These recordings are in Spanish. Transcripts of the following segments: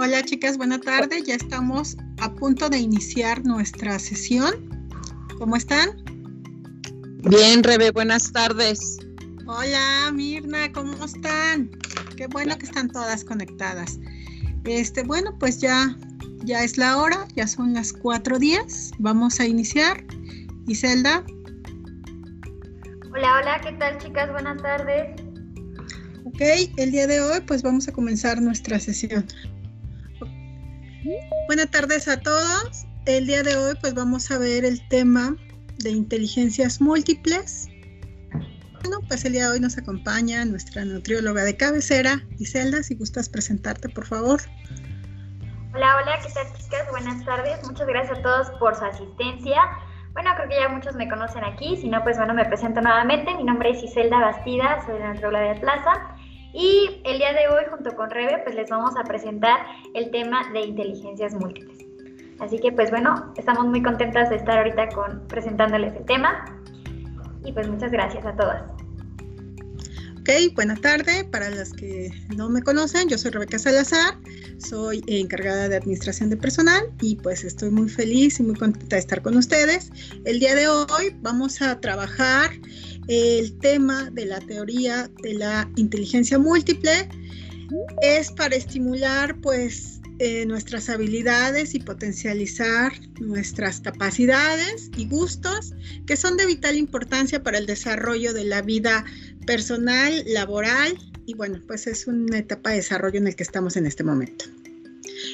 Hola chicas, buena tarde. Ya estamos a punto de iniciar nuestra sesión. ¿Cómo están? Bien, Rebe, buenas tardes. Hola Mirna, ¿cómo están? Qué bueno que están todas conectadas. Este, bueno, pues ya, ya es la hora, ya son las cuatro días. Vamos a iniciar. Iselda. Hola, hola, ¿qué tal chicas? Buenas tardes. Ok, el día de hoy pues vamos a comenzar nuestra sesión. Buenas tardes a todos. El día de hoy pues vamos a ver el tema de inteligencias múltiples. Bueno, pues el día de hoy nos acompaña nuestra nutrióloga de cabecera, Iselda, si gustas presentarte, por favor. Hola, hola, ¿qué tal chicas? Buenas tardes. Muchas gracias a todos por su asistencia. Bueno, creo que ya muchos me conocen aquí, si no, pues bueno, me presento nuevamente. Mi nombre es Iselda Bastida, soy la nutrióloga de Plaza. Y el día de hoy, junto con Rebe, pues les vamos a presentar el tema de inteligencias múltiples. Así que, pues bueno, estamos muy contentas de estar ahorita con, presentándoles el tema. Y pues muchas gracias a todas. Ok, buena tarde. Para las que no me conocen, yo soy Rebeca Salazar, soy encargada de administración de personal y pues estoy muy feliz y muy contenta de estar con ustedes. El día de hoy vamos a trabajar el tema de la teoría de la inteligencia múltiple. Es para estimular pues eh, nuestras habilidades y potencializar nuestras capacidades y gustos que son de vital importancia para el desarrollo de la vida personal, laboral y bueno, pues es una etapa de desarrollo en el que estamos en este momento.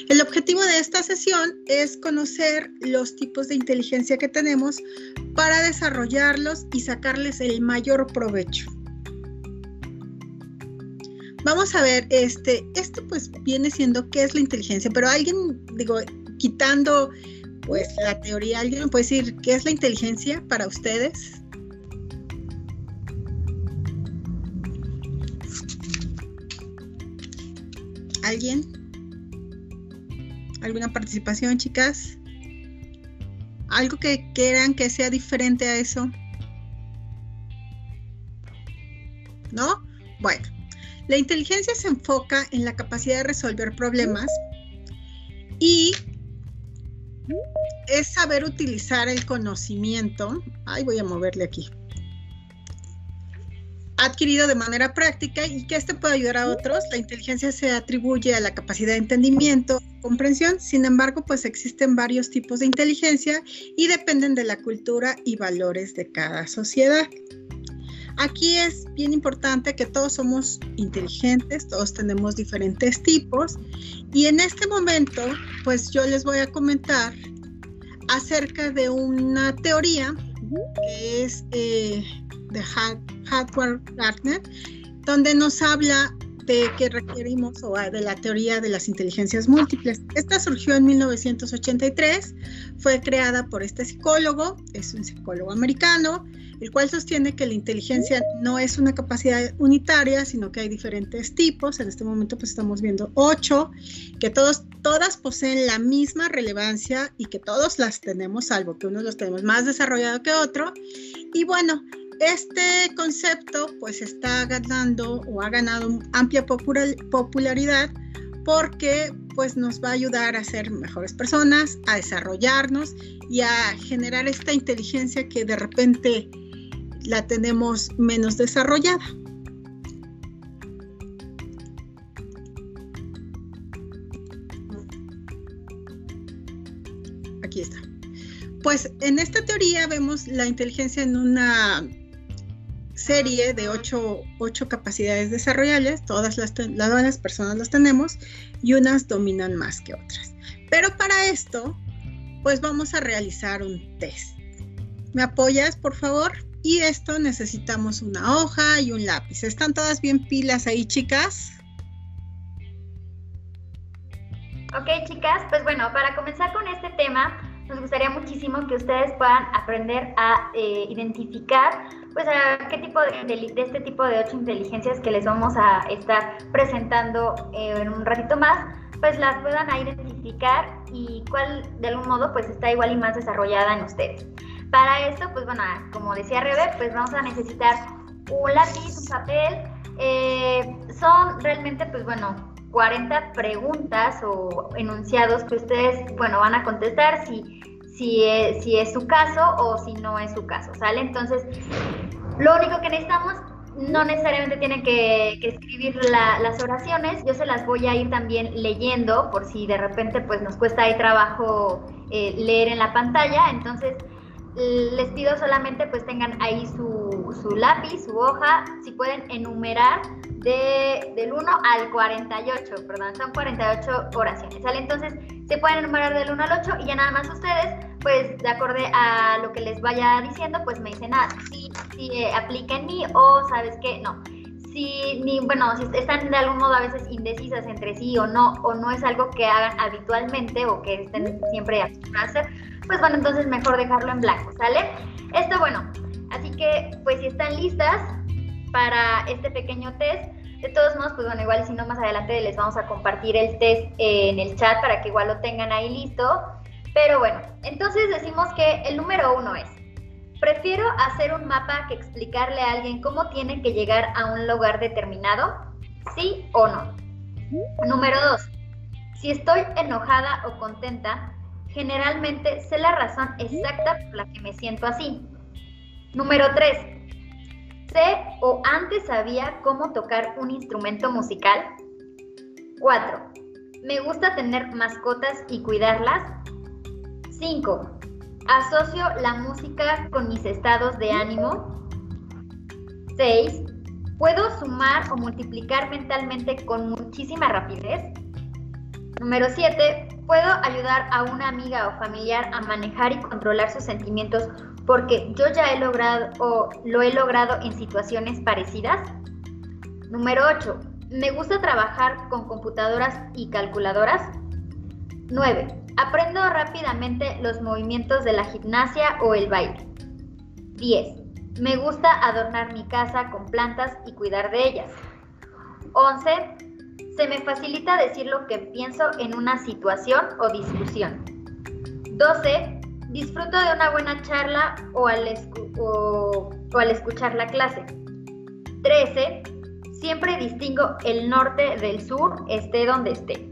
El objetivo de esta sesión es conocer los tipos de inteligencia que tenemos para desarrollarlos y sacarles el mayor provecho. Vamos a ver, este, esto pues viene siendo qué es la inteligencia, pero alguien, digo, quitando pues la teoría, ¿alguien puede decir qué es la inteligencia para ustedes? ¿Alguien? ¿Alguna participación, chicas? ¿Algo que quieran que sea diferente a eso? ¿No? Bueno, la inteligencia se enfoca en la capacidad de resolver problemas y es saber utilizar el conocimiento. Ay, voy a moverle aquí adquirido de manera práctica y que este puede ayudar a otros. La inteligencia se atribuye a la capacidad de entendimiento, comprensión, sin embargo, pues existen varios tipos de inteligencia y dependen de la cultura y valores de cada sociedad. Aquí es bien importante que todos somos inteligentes, todos tenemos diferentes tipos y en este momento, pues yo les voy a comentar acerca de una teoría que es eh, de Hardware Gartner, donde nos habla de que requerimos o de la teoría de las inteligencias múltiples. Esta surgió en 1983, fue creada por este psicólogo, es un psicólogo americano, el cual sostiene que la inteligencia no es una capacidad unitaria, sino que hay diferentes tipos. En este momento pues estamos viendo ocho, que todos, todas poseen la misma relevancia y que todos las tenemos, salvo que unos los tenemos más desarrollado que otro. Y bueno, este concepto pues está ganando o ha ganado amplia popularidad porque pues nos va a ayudar a ser mejores personas, a desarrollarnos y a generar esta inteligencia que de repente la tenemos menos desarrollada. Aquí está. Pues en esta teoría vemos la inteligencia en una serie de ocho, capacidades desarrollables, todas las, las personas las tenemos y unas dominan más que otras. Pero para esto, pues vamos a realizar un test. ¿Me apoyas, por favor? Y esto necesitamos una hoja y un lápiz. ¿Están todas bien pilas ahí, chicas? Ok, chicas, pues bueno, para comenzar con este tema, nos gustaría muchísimo que ustedes puedan aprender a eh, identificar pues a qué tipo de, este tipo de ocho inteligencias que les vamos a estar presentando eh, en un ratito más, pues las puedan identificar y cuál de algún modo pues está igual y más desarrollada en ustedes. Para esto, pues bueno, como decía Rebe, pues vamos a necesitar un lápiz, un papel. Eh, son realmente, pues bueno, 40 preguntas o enunciados que ustedes, bueno, van a contestar si, si, es, si es su caso o si no es su caso, ¿sale? Entonces, lo único que necesitamos no necesariamente tienen que, escribir las oraciones, yo se las voy a ir también leyendo por si de repente pues nos cuesta ahí trabajo eh, leer en la pantalla, entonces les pido solamente pues tengan ahí su, su lápiz, su hoja, si pueden enumerar de, del 1 al 48, perdón, son 48 oraciones, ¿sale? Entonces se pueden enumerar del 1 al 8 y ya nada más ustedes, pues de acuerdo a lo que les vaya diciendo, pues me dicen, ah, sí, sí, eh, aplica en mí o sabes qué, no. Si, ni, bueno, si están de algún modo a veces indecisas entre sí o no, o no es algo que hagan habitualmente o que estén siempre a hacer, pues bueno, entonces mejor dejarlo en blanco, ¿sale? Esto, bueno, así que pues si están listas para este pequeño test, de todos modos, pues bueno, igual si no más adelante les vamos a compartir el test en el chat para que igual lo tengan ahí listo. Pero bueno, entonces decimos que el número uno es, prefiero hacer un mapa que explicarle a alguien cómo tiene que llegar a un lugar determinado, sí o no. Número dos, si estoy enojada o contenta, generalmente sé la razón exacta por la que me siento así. Número 3. Sé o antes sabía cómo tocar un instrumento musical. 4. Me gusta tener mascotas y cuidarlas. 5. Asocio la música con mis estados de ánimo. 6. Puedo sumar o multiplicar mentalmente con muchísima rapidez. Número 7 puedo ayudar a una amiga o familiar a manejar y controlar sus sentimientos porque yo ya he logrado o lo he logrado en situaciones parecidas. Número 8. Me gusta trabajar con computadoras y calculadoras. 9. Aprendo rápidamente los movimientos de la gimnasia o el baile. 10. Me gusta adornar mi casa con plantas y cuidar de ellas. 11. Se me facilita decir lo que pienso en una situación o discusión. 12. Disfruto de una buena charla o al, escuchar la clase. 13. Siempre distingo el norte del sur, esté donde esté.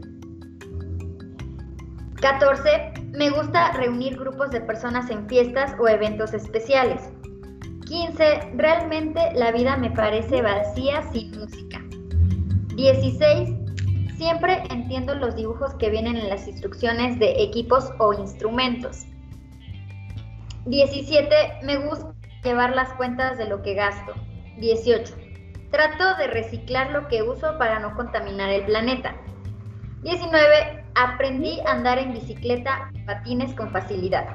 14. Me gusta reunir grupos de personas en fiestas o eventos especiales. 15. Realmente la vida me parece vacía sin música. 16. Siempre entiendo los dibujos que vienen en las instrucciones de equipos o instrumentos. 17. Me gusta llevar las cuentas de lo que gasto. 18. Trato de reciclar lo que uso para no contaminar el planeta. 19. Aprendí a andar en bicicleta patines con facilidad.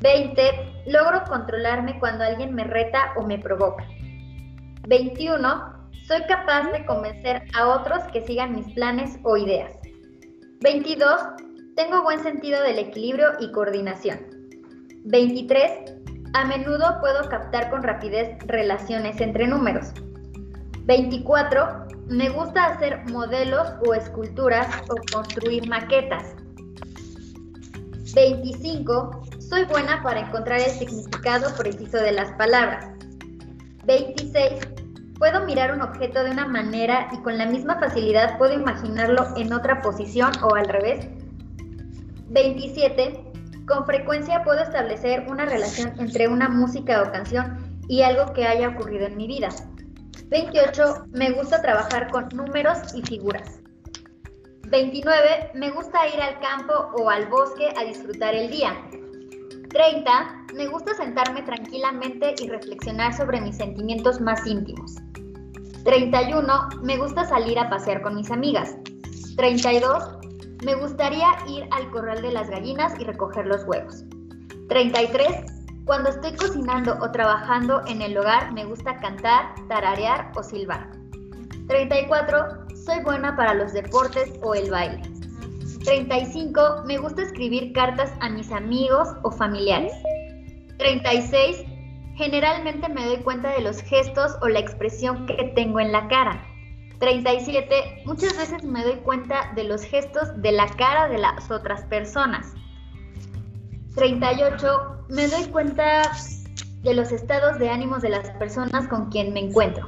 20. Logro controlarme cuando alguien me reta o me provoca. 21. Soy capaz de convencer a otros que sigan mis planes o ideas. 22. Tengo buen sentido del equilibrio y coordinación. 23. A menudo puedo captar con rapidez relaciones entre números. 24. Me gusta hacer modelos o esculturas o construir maquetas. 25. Soy buena para encontrar el significado preciso de las palabras. 26. Puedo mirar un objeto de una manera y con la misma facilidad puedo imaginarlo en otra posición o al revés. 27. Con frecuencia puedo establecer una relación entre una música o canción y algo que haya ocurrido en mi vida. 28. Me gusta trabajar con números y figuras. 29. Me gusta ir al campo o al bosque a disfrutar el día. 30. Me gusta sentarme tranquilamente y reflexionar sobre mis sentimientos más íntimos. 31. Me gusta salir a pasear con mis amigas. 32. Me gustaría ir al corral de las gallinas y recoger los huevos. 33. Cuando estoy cocinando o trabajando en el hogar me gusta cantar, tararear o silbar. 34. Soy buena para los deportes o el baile. 35. Me gusta escribir cartas a mis amigos o familiares. 36. Generalmente me doy cuenta de los gestos o la expresión que tengo en la cara. 37. Muchas veces me doy cuenta de los gestos de la cara de las otras personas. 38. Me doy cuenta de los estados de ánimos de las personas con quien me encuentro.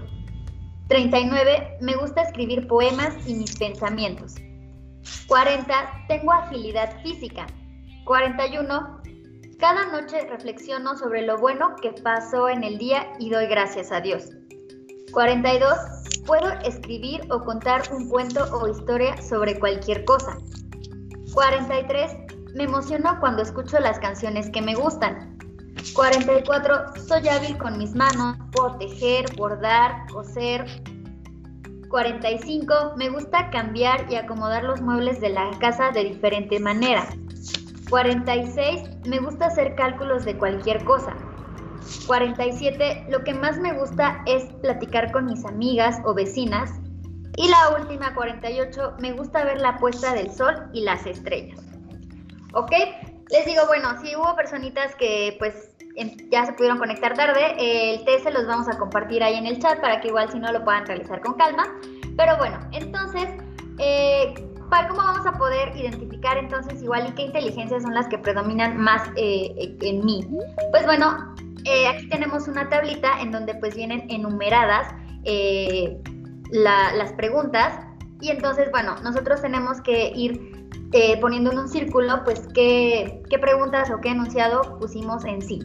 39. Me gusta escribir poemas y mis pensamientos. 40. Tengo agilidad física. 41. Cada noche reflexiono sobre lo bueno que pasó en el día y doy gracias a Dios. 42. Puedo escribir o contar un cuento o historia sobre cualquier cosa. 43. Me emociono cuando escucho las canciones que me gustan. 44. Soy hábil con mis manos, puedo tejer, bordar, coser. 45. Me gusta cambiar y acomodar los muebles de la casa de diferente manera. 46. Me gusta hacer cálculos de cualquier cosa. 47. Lo que más me gusta es platicar con mis amigas o vecinas. Y la última, 48. Me gusta ver la puesta del sol y las estrellas. ¿Ok? Les digo, bueno, si hubo personitas que pues ya se pudieron conectar tarde, el test se los vamos a compartir ahí en el chat para que igual si no lo puedan realizar con calma. Pero bueno, entonces, eh, ¿para cómo vamos a poder identificar entonces igual y qué inteligencias son las que predominan más eh, en mí? Pues bueno, eh, aquí tenemos una tablita en donde pues vienen enumeradas las preguntas y entonces, bueno, nosotros tenemos que ir poniendo en un círculo pues qué, qué preguntas o qué enunciado pusimos en sí.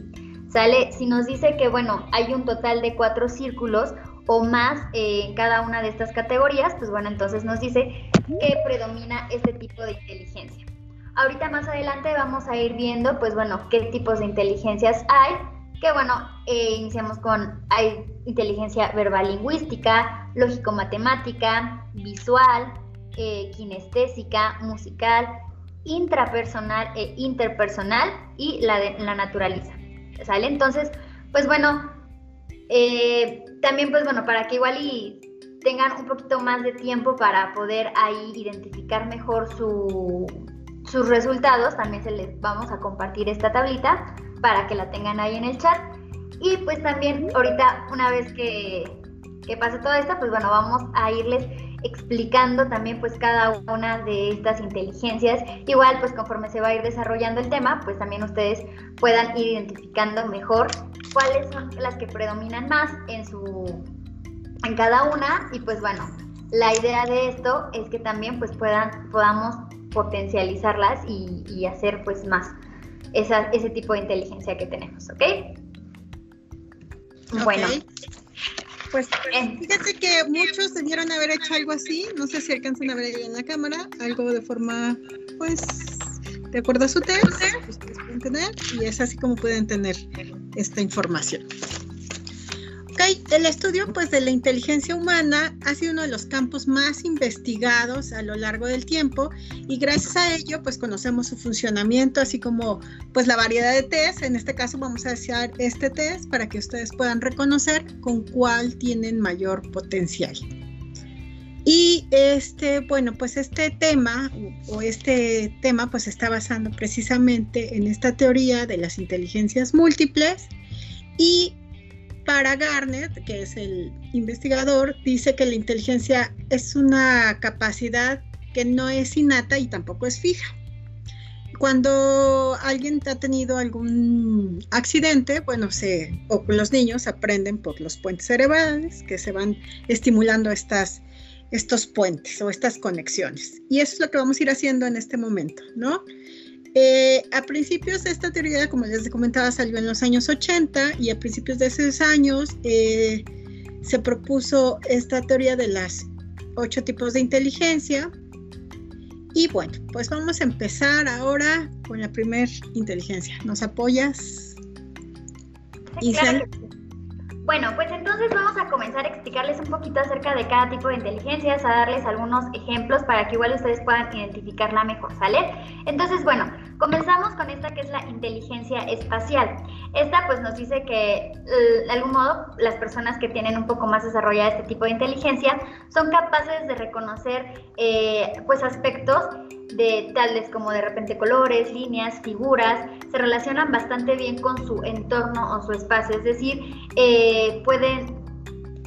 ¿Sale? Si nos dice que, bueno, hay un total de cuatro círculos o más eh, en cada una de estas categorías, pues bueno, entonces nos dice que predomina este tipo de inteligencia. Ahorita más adelante vamos a ir viendo, pues bueno, qué tipos de inteligencias hay, que bueno, eh, iniciamos con, hay inteligencia verbal lingüística, lógico-matemática, visual, eh, kinestésica, musical, intrapersonal e interpersonal y la, de, la. ¿sale? Entonces, pues bueno, eh, también pues bueno, para que igual y tengan un poquito más de tiempo para poder ahí identificar mejor sus resultados, también se les vamos a compartir esta tablita para que la tengan ahí en el chat. Y pues también ahorita, una vez que, que pase todo esto, pues bueno, vamos a irles explicando también pues cada una de estas inteligencias. Igual pues conforme se va a ir desarrollando el tema, pues también ustedes puedan ir identificando mejor cuáles son las que predominan más en su en cada una y pues bueno, la idea de esto es que también pues puedan podamos potencializarlas y, hacer pues más esa, ese tipo de inteligencia que tenemos, ¿ok? Bueno, pues fíjate que muchos debieron haber hecho algo así, no sé si alcanzan a ver ahí en la cámara, algo de forma, pues, de acuerdo a su test, ustedes pueden tener, y es así como pueden tener esta información. El estudio pues de la inteligencia humana ha sido uno de los campos más investigados a lo largo del tiempo y gracias a ello pues conocemos su funcionamiento así como pues la variedad de test. En este caso vamos a hacer este test para que ustedes puedan reconocer con cuál tienen mayor potencial. Y este, bueno, pues este tema o este tema pues está basando precisamente en esta teoría de las inteligencias múltiples y para Garnet, que es el investigador, dice que la inteligencia es una capacidad que no es innata y tampoco es fija. Cuando alguien ha tenido algún accidente, bueno, o los niños aprenden por los puentes cerebrales que se van estimulando estas, estos puentes o estas conexiones. Y eso es lo que vamos a ir haciendo en este momento, ¿no? Eh, a principios de esta teoría, como les comentaba, salió en los años 80 y a principios de esos años eh, se propuso esta teoría de las ocho tipos de inteligencia. Y bueno, pues vamos a empezar ahora con la primera inteligencia. ¿Nos apoyas? Bueno, pues entonces vamos a comenzar a explicarles un poquito acerca de cada tipo de inteligencias, a darles algunos ejemplos para que igual ustedes puedan identificarla mejor, ¿sale? Entonces, bueno, comenzamos con esta que es la inteligencia espacial. Esta pues nos dice que de algún modo las personas que tienen un poco más desarrollada este tipo de inteligencia son capaces de reconocer eh, pues aspectos de tales como de repente colores, líneas, figuras, se relacionan bastante bien con su entorno o su espacio, es decir, eh, pueden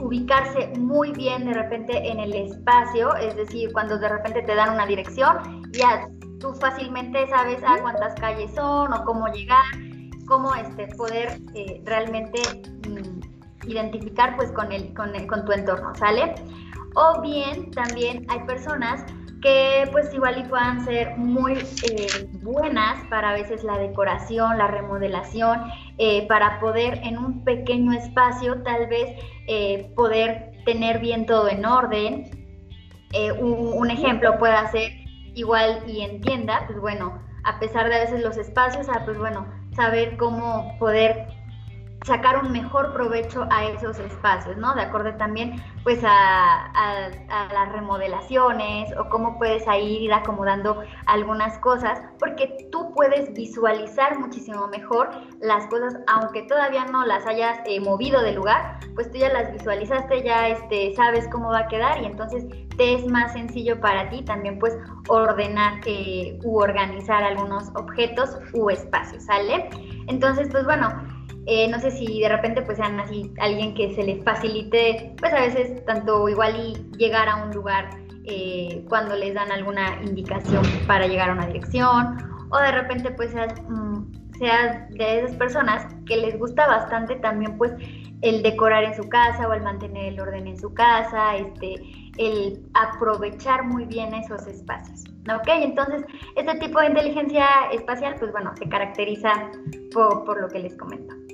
ubicarse muy bien de repente en el espacio, es decir, cuando de repente te dan una dirección, ya tú fácilmente sabes a cuántas calles son o cómo llegar, cómo este, poder eh, realmente mm, identificar pues con, el, con, el, con tu entorno, ¿sale? O bien también hay personas que pues igual y puedan ser muy eh, buenas para a veces la decoración, la remodelación, eh, para poder en un pequeño espacio tal vez eh, poder tener bien todo en orden. Un, ejemplo puede ser igual y entienda, pues bueno, a pesar de a veces los espacios, ah, pues bueno, saber cómo poder sacar un mejor provecho a esos espacios, ¿no? De acuerdo también, pues, a, las remodelaciones o cómo puedes ir acomodando algunas cosas, porque tú puedes visualizar muchísimo mejor las cosas, aunque todavía no las hayas eh, movido de lugar, pues tú ya las visualizaste, ya este, sabes cómo va a quedar y entonces te es más sencillo para ti también, pues, ordenar eh, u organizar algunos objetos u espacios, ¿sale? Entonces, pues bueno, eh, no sé si de repente pues sean así alguien que se le facilite, pues a veces tanto igual y llegar a un lugar eh, cuando les dan alguna indicación para llegar a una dirección, o de repente pues seas, mm, seas de esas personas que les gusta bastante también pues el decorar en su casa o el mantener el orden en su casa, este, el aprovechar muy bien esos espacios. ¿Ok? Entonces, este tipo de inteligencia espacial, pues bueno, se caracteriza por, por lo que les comento.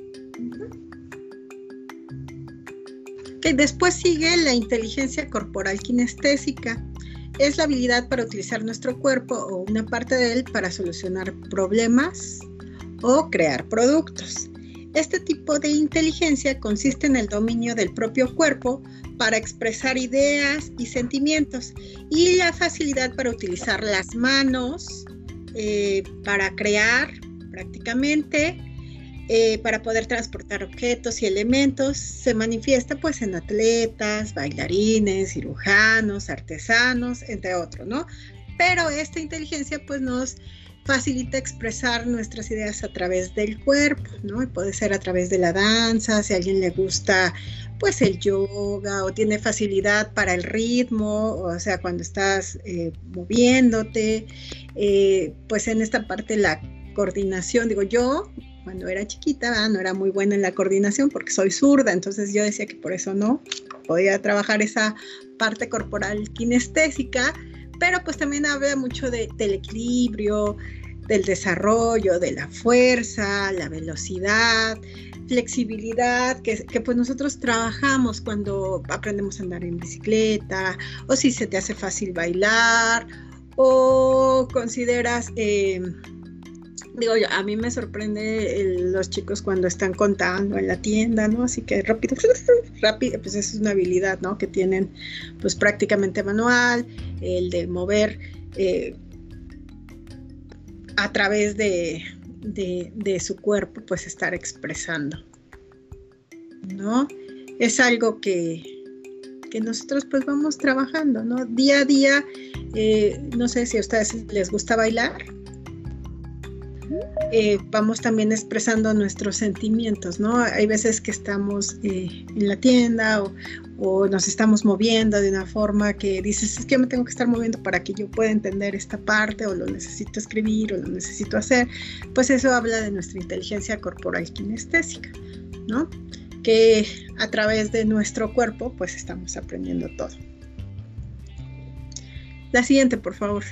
Después sigue la inteligencia corporal kinestésica. Es la habilidad para utilizar nuestro cuerpo o una parte de él para solucionar problemas o crear productos. Este tipo de inteligencia consiste en el dominio del propio cuerpo para expresar ideas y sentimientos y la facilidad para utilizar las manos eh, para crear prácticamente eh, para poder transportar objetos y elementos se manifiesta pues en atletas, bailarines, cirujanos, artesanos, entre otros, ¿no? Pero esta inteligencia pues nos facilita expresar nuestras ideas a través del cuerpo, ¿no? puede ser a través de la danza, si a alguien le gusta pues el yoga o tiene facilidad para el ritmo, o sea, cuando estás eh, moviéndote, eh, pues en esta parte la coordinación, digo yo, cuando era chiquita, no era muy buena en la coordinación porque soy zurda, entonces yo decía que por eso no podía trabajar esa parte corporal kinestésica, pero pues también habla mucho de, del equilibrio, del desarrollo, de la fuerza, la velocidad, flexibilidad, que, que, pues nosotros trabajamos cuando aprendemos a andar en bicicleta, o si se te hace fácil bailar, o consideras... Eh, digo yo, a mí me sorprende los chicos cuando están contando en la tienda, ¿no? Así que rápido, rápido, pues es una habilidad, ¿no? Que tienen pues prácticamente manual, el de mover eh, a través de, de, su cuerpo, pues estar expresando, ¿no? Es algo que, que nosotros pues vamos trabajando, ¿no? Día a día, eh, no sé si a ustedes les gusta bailar, eh, vamos también expresando nuestros sentimientos, ¿no? Hay veces que estamos eh, en la tienda o, nos estamos moviendo de una forma que dices, es que me tengo que estar moviendo para que yo pueda entender esta parte o lo necesito escribir o lo necesito hacer. Pues eso habla de nuestra inteligencia corporal kinestésica, ¿no? Que a través de nuestro cuerpo pues estamos aprendiendo todo. La siguiente, por favor.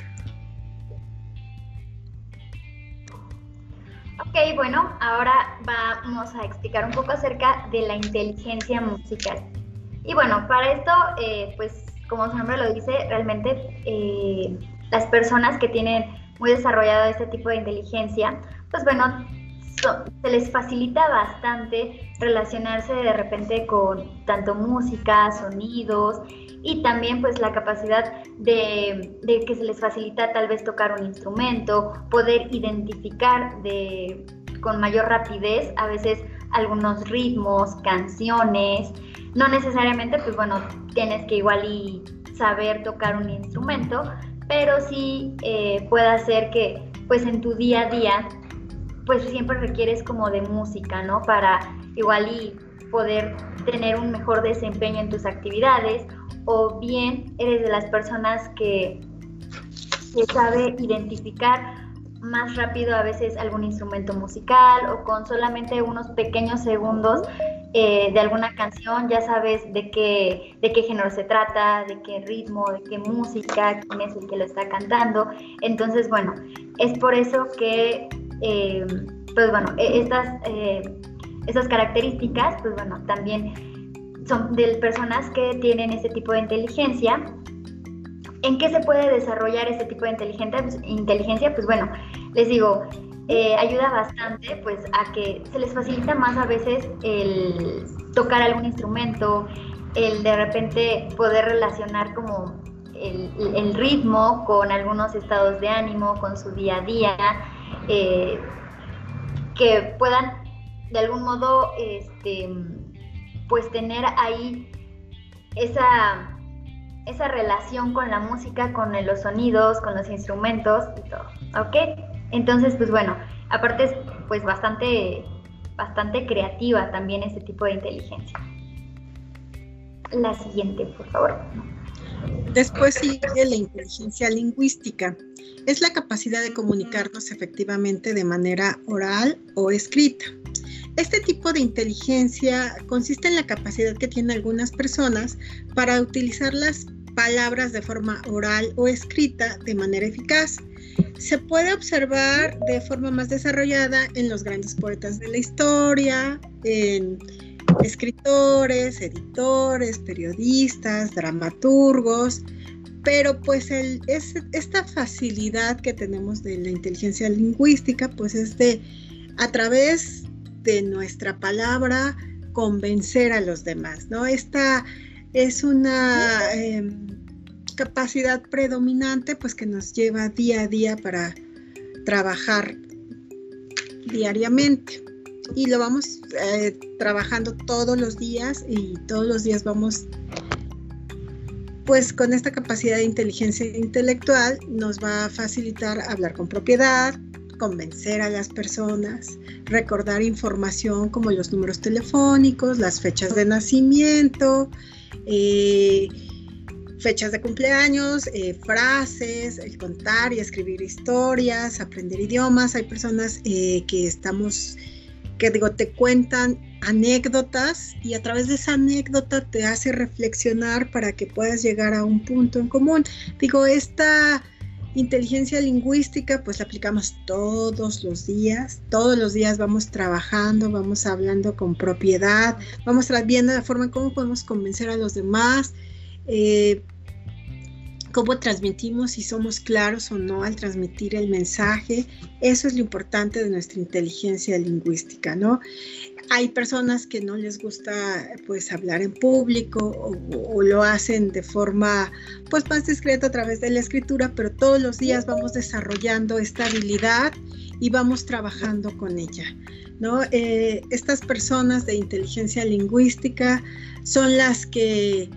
Ok, bueno, ahora vamos a explicar un poco acerca de la inteligencia musical. Y bueno, para esto, eh, pues como su nombre lo dice, realmente eh, las personas que tienen muy desarrollado este tipo de inteligencia, pues bueno, se les facilita bastante relacionarse de repente con tanto música, sonidos y también pues la capacidad de, que se les facilita tal vez tocar un instrumento, poder identificar de, con mayor rapidez a veces algunos ritmos, canciones, no necesariamente pues bueno, tienes que igual y saber tocar un instrumento, pero sí eh, puede hacer que pues en tu día a día pues siempre requieres como de música, ¿no? Para igual y poder tener un mejor desempeño en tus actividades o bien eres de las personas que, sabe identificar más rápido a veces algún instrumento musical o con solamente unos pequeños segundos eh, de alguna canción, ya sabes de qué, de qué género se trata, de qué ritmo, de qué música, quién es el que lo está cantando. Entonces, bueno, es por eso que, eh, pues bueno, e, estas, eh, estas características, pues bueno, también son de personas que tienen este tipo de inteligencia ¿En qué se puede desarrollar este tipo de inteligencia? Pues, inteligencia, pues bueno, les digo, eh, ayuda bastante pues a que se les facilita más a veces el tocar algún instrumento, el de repente poder relacionar como el, ritmo con algunos estados de ánimo, con su día a día, eh, que puedan de algún modo este, pues tener ahí esa esa relación con la música, con los sonidos, con los instrumentos y todo, ¿ok? Entonces, pues bueno, aparte es pues bastante, bastante creativa también este tipo de inteligencia. La siguiente, por favor. Después sigue la inteligencia lingüística. Es la capacidad de comunicarnos efectivamente de manera oral o escrita. Este tipo de inteligencia consiste en la capacidad que tienen algunas personas para utilizar las palabras de forma oral o escrita de manera eficaz. Se puede observar de forma más desarrollada en los grandes poetas de la historia, en escritores, editores, periodistas, dramaturgos, pero pues el, es, esta facilidad que tenemos de la inteligencia lingüística pues es de a través de nuestra palabra convencer a los demás, ¿no? Esta es una em, capacidad predominante pues que nos lleva día a día para trabajar diariamente y lo vamos eh, trabajando todos los días y todos los días vamos pues con esta capacidad de inteligencia intelectual nos va a facilitar hablar con propiedad, convencer a las personas, recordar información como los números telefónicos, las fechas de nacimiento, eh, fechas de cumpleaños, eh, frases, el contar y escribir historias, aprender idiomas. Hay personas eh, que estamos, que digo, te cuentan anécdotas y a través de esa anécdota te hace reflexionar para que puedas llegar a un punto en común. Digo, esta inteligencia lingüística pues la aplicamos todos los días, todos los días vamos trabajando, vamos hablando con propiedad, vamos viendo la forma en cómo podemos convencer a los demás, eh, cómo transmitimos, si somos claros o no al transmitir el mensaje. Eso es lo importante de nuestra inteligencia lingüística, ¿no? Hay personas que no les gusta pues hablar en público o, lo hacen de forma pues más discreta a través de la escritura, pero todos los días vamos desarrollando esta habilidad y vamos trabajando con ella. ¿no? Eh, estas personas de inteligencia lingüística son las que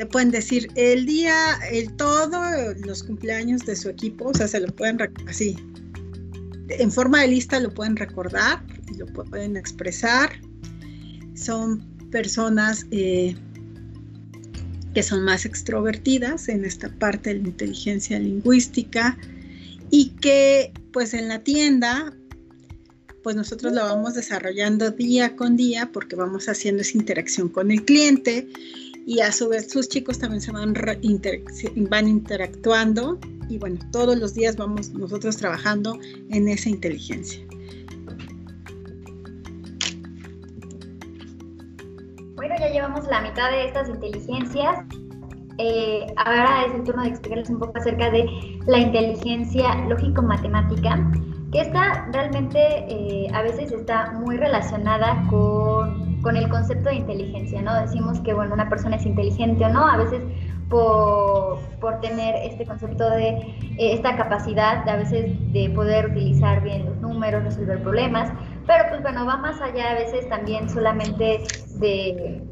te pueden decir el día, el todo, los cumpleaños de su equipo, o sea, se lo pueden así, en forma de lista lo pueden recordar, lo pueden expresar. Son personas eh, que son más extrovertidas en esta parte de la inteligencia lingüística y que pues en la tienda pues nosotros lo vamos desarrollando día con día porque vamos haciendo esa interacción con el cliente y a su vez sus chicos también se van, van interactuando y bueno, todos los días vamos nosotros trabajando en esa inteligencia. Bueno, ya llevamos la mitad de estas inteligencias. Eh, ahora es el turno de explicarles un poco acerca de la inteligencia lógico-matemática, que esta realmente eh, a veces está muy relacionada con con el concepto de inteligencia, ¿no? Decimos que, bueno, una persona es inteligente o no, a veces por, por tener este concepto de eh, esta capacidad de a veces de poder utilizar bien los números, resolver problemas, pero pues bueno, va más allá a veces también solamente de,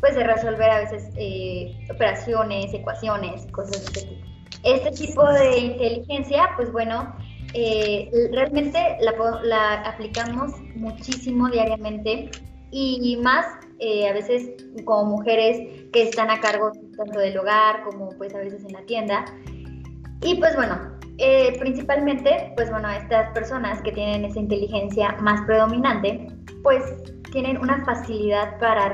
pues de resolver a veces eh, operaciones, ecuaciones, cosas de este tipo. Este tipo de inteligencia, pues bueno, eh, realmente la, la aplicamos muchísimo diariamente y más eh, a veces como mujeres que están a cargo tanto del hogar como pues a veces en la tienda. Y pues bueno, eh, principalmente, pues bueno, estas personas que tienen esa inteligencia más predominante, pues tienen una facilidad para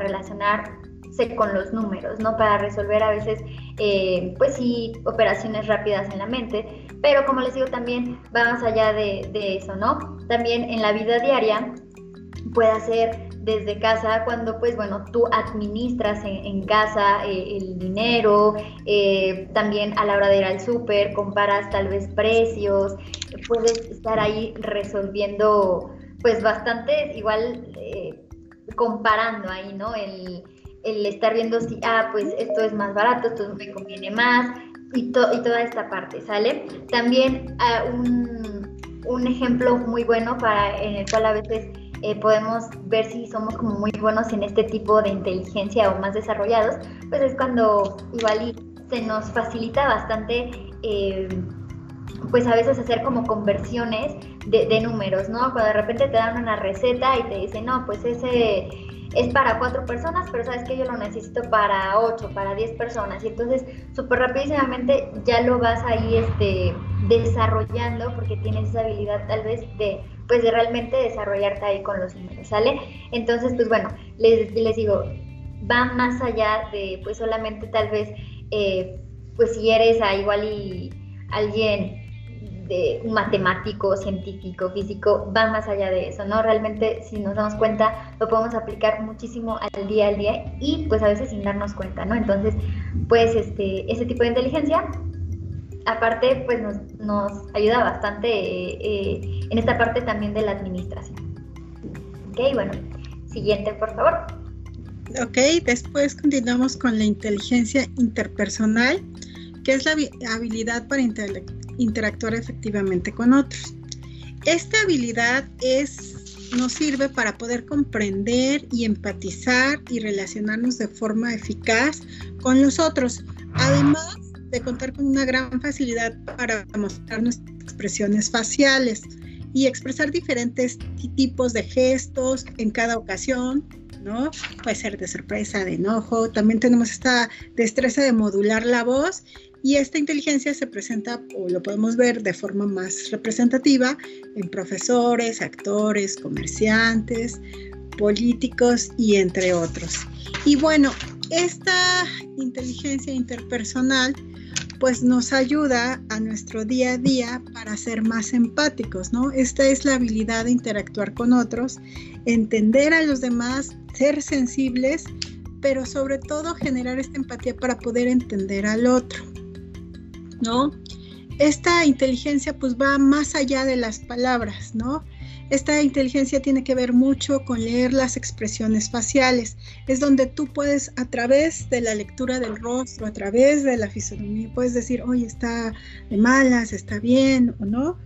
con los números, ¿no? Para resolver a veces, eh, pues sí, operaciones rápidas en la mente, pero como les digo, también va más allá de, eso, ¿no? También en la vida diaria puede ser desde casa, cuando pues bueno, tú administras en, casa eh, el dinero, eh, también a la hora de ir al súper, comparas tal vez precios, puedes estar ahí resolviendo pues bastante, igual comparando ahí, ¿no? El, estar viendo si, ah, pues esto es más barato, esto me conviene más, y, y toda esta parte, ¿sale? También ah, un, un ejemplo muy bueno para, en el cual a veces eh, podemos ver si somos como muy buenos en este tipo de inteligencia o más desarrollados, pues es cuando igual se nos facilita bastante, eh, pues a veces hacer como conversiones de, de, números, ¿no? Cuando de repente te dan una receta y te dicen, no, pues ese es para cuatro personas, pero sabes que yo lo necesito para ocho, para diez personas. Y entonces, súper rapidísimamente ya lo vas ahí este, desarrollando porque tienes esa habilidad tal vez de pues de realmente desarrollarte ahí con los números, ¿sale? Entonces, pues bueno, les, les digo, va más allá de pues solamente tal vez, eh, pues si eres a igual y alguien un matemático, científico, físico, va más allá de eso, ¿no? Realmente, si nos damos cuenta, lo podemos aplicar muchísimo al día al día y pues a veces sin darnos cuenta, ¿no? Entonces, pues este, ese tipo de inteligencia aparte, pues nos, ayuda bastante eh, en esta parte también de la administración. Ok, bueno, siguiente, por favor. Ok, después continuamos con la inteligencia interpersonal, que es la habilidad para interactuar efectivamente con otros. Esta habilidad es, nos sirve para poder comprender y empatizar y relacionarnos de forma eficaz con los otros. Además, de contar con una gran facilidad para mostrar nuestras expresiones faciales y expresar diferentes tipos de gestos en cada ocasión, ¿no? Puede ser de sorpresa, de enojo. También tenemos esta destreza de modular la voz y esta inteligencia se presenta o lo podemos ver de forma más representativa en profesores, actores, comerciantes, políticos y entre otros. Y bueno, esta inteligencia interpersonal pues nos ayuda a nuestro día a día para ser más empáticos, ¿no? Esta es la habilidad de interactuar con otros, entender a los demás, ser sensibles, pero sobre todo generar esta empatía para poder entender al otro, ¿no? Esta inteligencia pues va más allá de las palabras, ¿no? Esta inteligencia tiene que ver mucho con leer las expresiones faciales. Es donde tú puedes, a través de la lectura del rostro, a través de la fisonomía, puedes decir, oye, está de malas, está bien o no.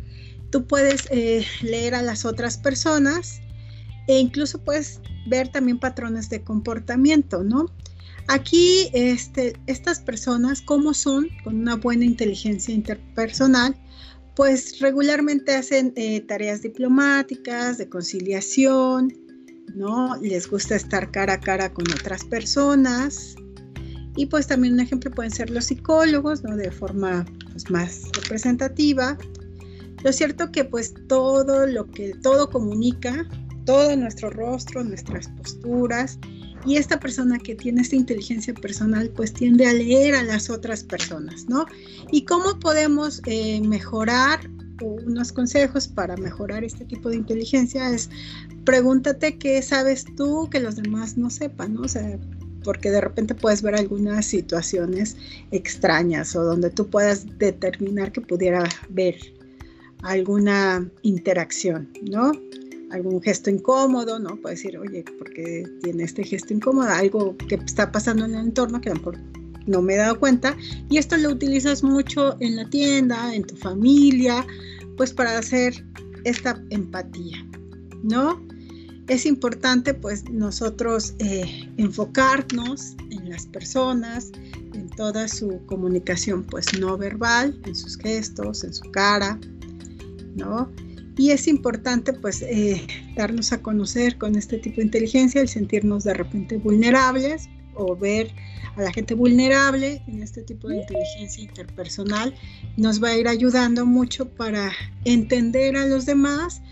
Tú puedes eh, leer a las otras personas e incluso puedes ver también patrones de comportamiento, ¿no? Aquí, este, estas personas, ¿cómo son? Con una buena inteligencia interpersonal, pues regularmente hacen eh, tareas diplomáticas, de conciliación, ¿no? Les gusta estar cara a cara con otras personas. Y pues también un ejemplo pueden ser los psicólogos, ¿no? De forma pues, más representativa. Lo cierto que pues todo lo que todo comunica, todo nuestro rostro, nuestras posturas, y esta persona que tiene esta inteligencia personal pues tiende a leer a las otras personas, ¿no? ¿Y cómo podemos eh, mejorar? Unos consejos para mejorar este tipo de inteligencia es pregúntate qué sabes tú que los demás no sepan, ¿no? O sea, porque de repente puedes ver algunas situaciones extrañas o donde tú puedas determinar que pudiera haber alguna interacción, ¿no? Algún gesto incómodo, ¿no? Puede decir, oye, ¿por qué tiene este gesto incómodo? Algo que está pasando en el entorno que a lo mejor no me he dado cuenta. Y esto lo utilizas mucho en la tienda, en tu familia, pues para hacer esta empatía, ¿no? Es importante pues nosotros eh, enfocarnos en las personas, en toda su comunicación pues no verbal, en sus gestos, en su cara, ¿no? Y es importante pues eh, darnos a conocer con este tipo de inteligencia, el sentirnos de repente vulnerables o ver a la gente vulnerable en este tipo de inteligencia interpersonal. Nos va a ir ayudando mucho para entender a los demás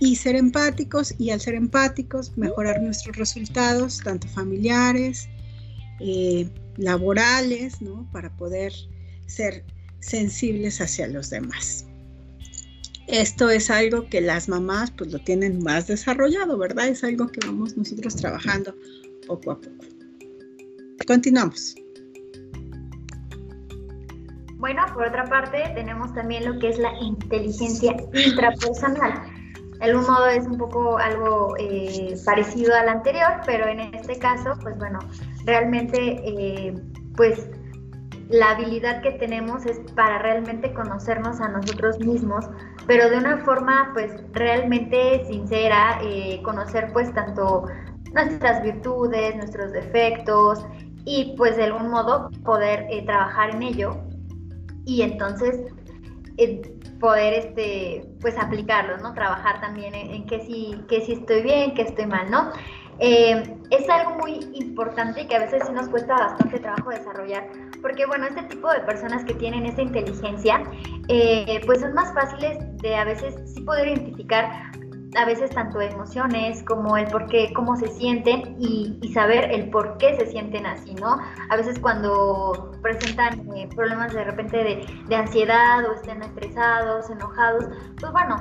y ser empáticos y al ser empáticos mejorar nuestros resultados, tanto familiares, eh, laborales, ¿no? Para poder ser sensibles hacia los demás. Esto es algo que las mamás pues lo tienen más desarrollado, ¿verdad? Es algo que vamos nosotros trabajando poco a poco. Continuamos. Bueno, por otra parte, tenemos también lo que es la inteligencia intrapersonal. De algún modo es un poco algo eh, parecido al anterior, pero en este caso, pues bueno, realmente, eh, pues la habilidad que tenemos es para realmente conocernos a nosotros mismos, pero de una forma pues realmente sincera, eh, conocer pues tanto nuestras virtudes, nuestros defectos y pues de algún modo poder trabajar en ello y entonces poder este, pues aplicarlos, ¿no? Trabajar también en, en qué sí, que sí estoy bien, qué estoy mal, ¿no? Eh, es algo muy importante que a veces sí nos cuesta bastante trabajo desarrollar, porque bueno, este tipo de personas que tienen esta inteligencia, eh, pues son más fáciles de a veces sí poder identificar a veces tanto emociones como el por qué, cómo se sienten y, saber el por qué se sienten así, ¿no? A veces cuando presentan eh, problemas de repente de, de, ansiedad o estén estresados, enojados, pues bueno,